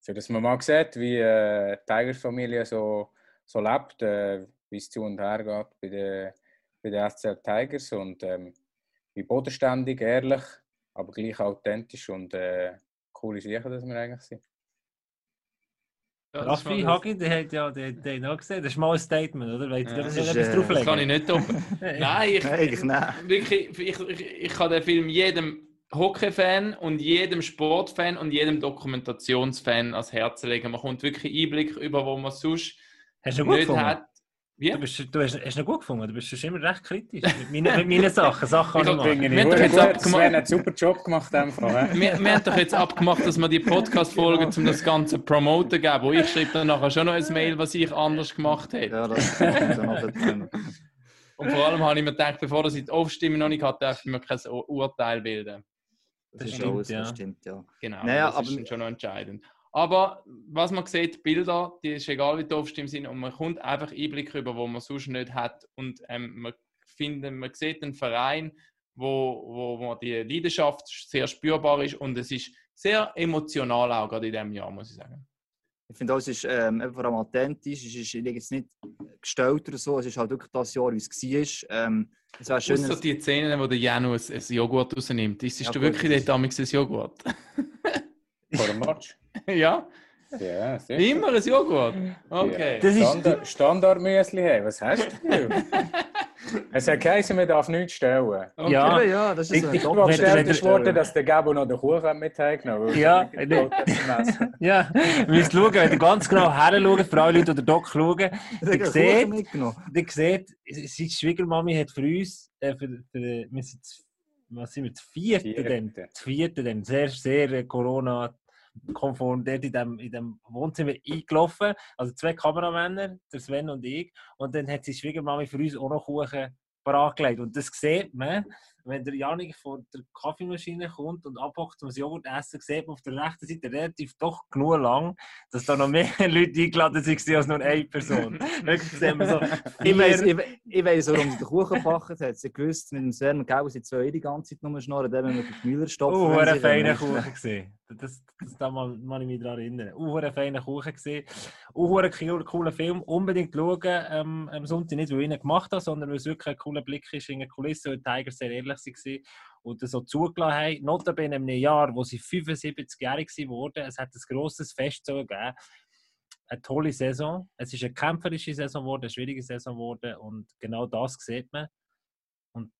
für dass man mal sieht, wie äh, die Tigers-Familie so, so lebt, äh, wie es zu und her geht bei den, bei den SCL Tigers und ähm, wie bodenständig, ehrlich, aber gleich authentisch und äh, coole Sachen, dass wir eigentlich sind. Ja, das ist Raffi mal- Hagi, der hat ja den, den auch gesehen. Das ist mal ein Statement, oder? Wollt ihr Ja, da das etwas ist, äh, drauflegen? Das kann ich nicht toppen. <laughs> Nein, ich, Eigentlich nein. wirklich, ich, ich, ich kann den Film jedem Hockey-Fan und jedem Sportfan und jedem Dokumentationsfan ans Herz legen. Man kommt wirklich Einblick über, wo man sonst Hast du nicht hat. Wie? Du, bist, du hast, hast ihn gut gefunden. Du bist schon immer recht kritisch mit meinen, mit meinen Sachen. <laughs> Sachen Ich kann ich Wir haben doch jetzt abgemacht- Sven hat einen super Job gemacht. Einfach? Wir, wir haben doch jetzt abgemacht, dass wir die Podcast-Folge um das Ganze promoten geben. Wo ich schreibe dann nachher schon noch ein Mail, was ich anders gemacht hätte. Ja, das dazu. Und vor allem habe ich mir gedacht, bevor ich die Aufstimmung noch nicht hatte, darf ich mir kein Ur- Urteil bilden. Das, Das ist stimmt, alles, ja. das stimmt, ja. Genau, Naja, das ist aber- schon noch entscheidend. Aber was man sieht, die Bilder, die ist egal, wie die Aufstimmung sind, und man kommt einfach Einblick über, wo man sonst nicht hat. Und ähm, man, findet, man sieht einen Verein, wo, wo, wo die Leidenschaft sehr spürbar ist und es ist sehr emotional auch gerade in diesem Jahr, muss ich sagen. Ich finde es ist ähm, vor allem authentisch. Es ist jetzt nicht gestellt oder so. Es ist halt wirklich das Jahr, wie es war. Ähm, es wäre schön, wenn- die Szenen, wo der Janu ein, Joghurt rausnimmt. Isst Ja, du gut, wirklich das dort damals ein Joghurt? <laughs> Vor dem Match. <laughs> ja? Ja, sicher. Immer ein Joghurt? Okay. Das ist- Standard, Standardmüsli haben. Was hast du? <laughs> es hat geheißen, man darf nichts stellen. okay. Ja. Ja, das ist Ich- so ich- ein wenn- Gestellt wenn- ist worden, dass der Gabo noch den Kuchen mit hat. Ja. <laughs> Ja, müsst schauen, wenn ihr ganz genau her schaut, für alle Leute, den Doc schauen, ihr seht, ihr seht, seine Schwiegermami hat für uns, äh, für, für, wir sind, das- was sind wir, das vierte, Vierte. Dann, das vierte, dann, sehr, sehr äh, Corona konform dort in dem, in dem Wohnzimmer eingelaufen. Also zwei Kameramänner, der Sven und ich. Und dann hat sie Schwiegermami für uns auch noch Kuchen bereitgelegt. Und das sieht man, wenn der Janik vor der Kaffeemaschine kommt und abhockt zum Joghurt essen, sieht man auf der rechten Seite relativ doch genug lang, dass da noch mehr <laughs> Leute eingeladen sind als nur eine Person. <laughs> Wirklich sieht man so Ich weiss, ich, ich weiss, warum sie den Kuchen gebacken hat. Sie gewusst, mit dem Sven und Gelb sind zwei die ganze Zeit nur schnurren, dann müssen wir den Müller stopfen. Oh, ein feiner. Kuchen gesehen. Das, das, da mal ich mich daran erinnern. Uh, ein feiner Kuchen gesehen. Uh, ein cooler, Film. Unbedingt schauen ähm, am Sonntag nicht, weil ich ihn gemacht habe, sondern weil es wirklich ein cooler Blick ist in eine Kulisse, die Tigers sehr ehrlich waren und das so zugelassen haben. Notabene in einem Jahr, wo sie 75-jährig wurden. Es hat ein grosses Fest so gegeben. Eine tolle Saison. Es ist eine kämpferische Saison geworden, eine schwierige Saison geworden und genau das sieht man. Und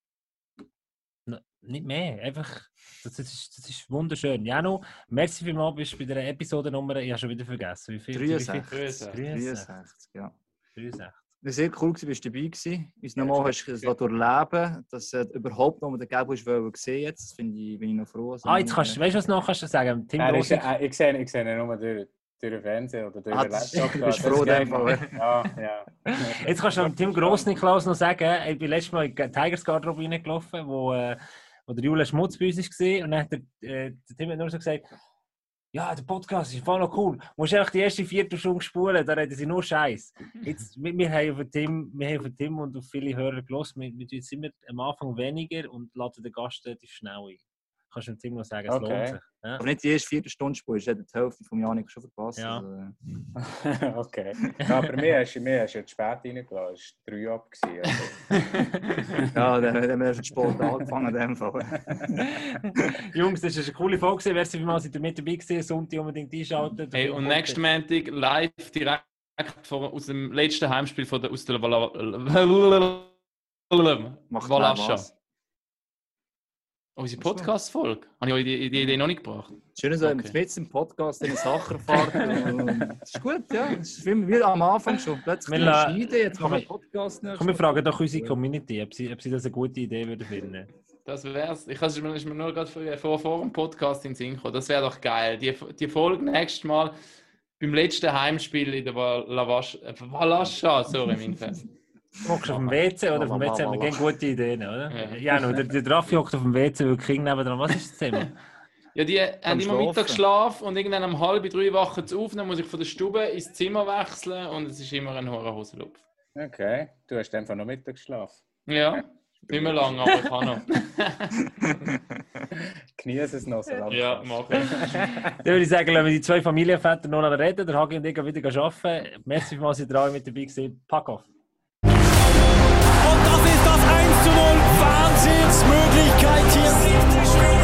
nicht mehr. Einfach, das ist, das ist wunderschön. Janu, merci vielmals, bist bei der Episodennummer, ich habe schon wieder vergessen. Wie viel? 63. 63. 63, ja. 63. Sehr cool, gewesen, bist du dabei gewesen. Uns nochmal hast du es durchleben, dass du überhaupt noch mal den Gabo wollen sehen jetzt. Das finde ich, bin ich noch froh. Ah, jetzt kannst du, weißt du, was noch kannst du sagen? Tim ist, Grossi, äh, ich sehe ich sehe ihn nur durch, durch den Fernseher oder durch Ah, den Laptop. du bist froh, in. Ja, ja. Jetzt kannst du dem Tim Grossniklaus noch sagen, ich bin letztes Mal in die Tigers Garderobe reingelaufen, wo, äh, wo der Julian Schmutz bei uns war. Und dann hat der, äh, der Tim hat nur so gesagt, ja, der Podcast ist voll noch cool. Du musst einfach die erste Viertelstunde spulen, da reden sie nur Scheiß. Jetzt, <laughs> wir, wir, haben auf Tim, wir haben auf Tim und auf viele Hörer gelassen. Wir, wir tun jetzt immer am Anfang weniger und laden den Gast relativ schnell ein. Kannst du Tim noch sagen, es Okay. lohnt sich. Ja? Aber nicht die erste Viertelstunde Spur, ich hätte die Hälfte vom Janik schon verpasst. Ja. Also, äh, <laughs> okay. Ja, aber mir hast du mir hast du ja zu spät reingelassen. Es war 3 ab. gewesen, Also. <laughs> ja, dann haben wir schon spät angefangen in dem Fall. <laughs> Jungs, das war eine coole Folge. Merci vielmals, seid ihr mit dabei gewesen. Sonntag unbedingt einschalten. Hey, und nächsten Montag live direkt vor, aus dem letzten Heimspiel von der, aus der was. Unsere Podcast-Folge. Habe ich euch die, die Idee noch nicht gebracht? Schön, dass Okay. okay. mit im Podcast in Sachen. <laughs> Das ist gut, ja. Das ist wie wir am Anfang schon. Plötzlich Wir schneiden, jetzt machen wir einen Podcast. Komm, wir fragen doch unsere Community, ob sie, ob sie das eine gute Idee würden finden. Das wär's. Ich habe mir nur gerade vor, vor, vor dem Podcast in den Sinn gekommen. Das wäre doch geil. Die, die Folge nächstes Mal beim letzten Heimspiel in der äh, Valascha. Sorry, mein Fan. Du hockst auf dem WC oder auf dem WC haben wir keine gute Ideen, oder? Ja, no, der, der Raffi hockt auf dem WC, weil die Kinder nebenan. Was ist das Thema? <laughs> Ja, die haben immer Schlafen. Mittag geschlafen und irgendwann um halb drei wachen sie auf, dann muss ich von der Stube ins Zimmer wechseln und es ist immer ein hoher Hosenlupf. Okay. Du hast einfach noch Mittag geschlafen. Ja, <laughs> immer lang, aber ich kann noch. <laughs> Genieße es noch so lange. ja, mache ich. Dann würde ich sagen, lassen wir die zwei Familienväter noch reden. Der Hagi und ich gehen wieder arbeiten. Merci dass ihr drei mit dabei gewesen. Pack auf. Das ist das 1 zu 0. Wahnsinnsmöglichkeit hier.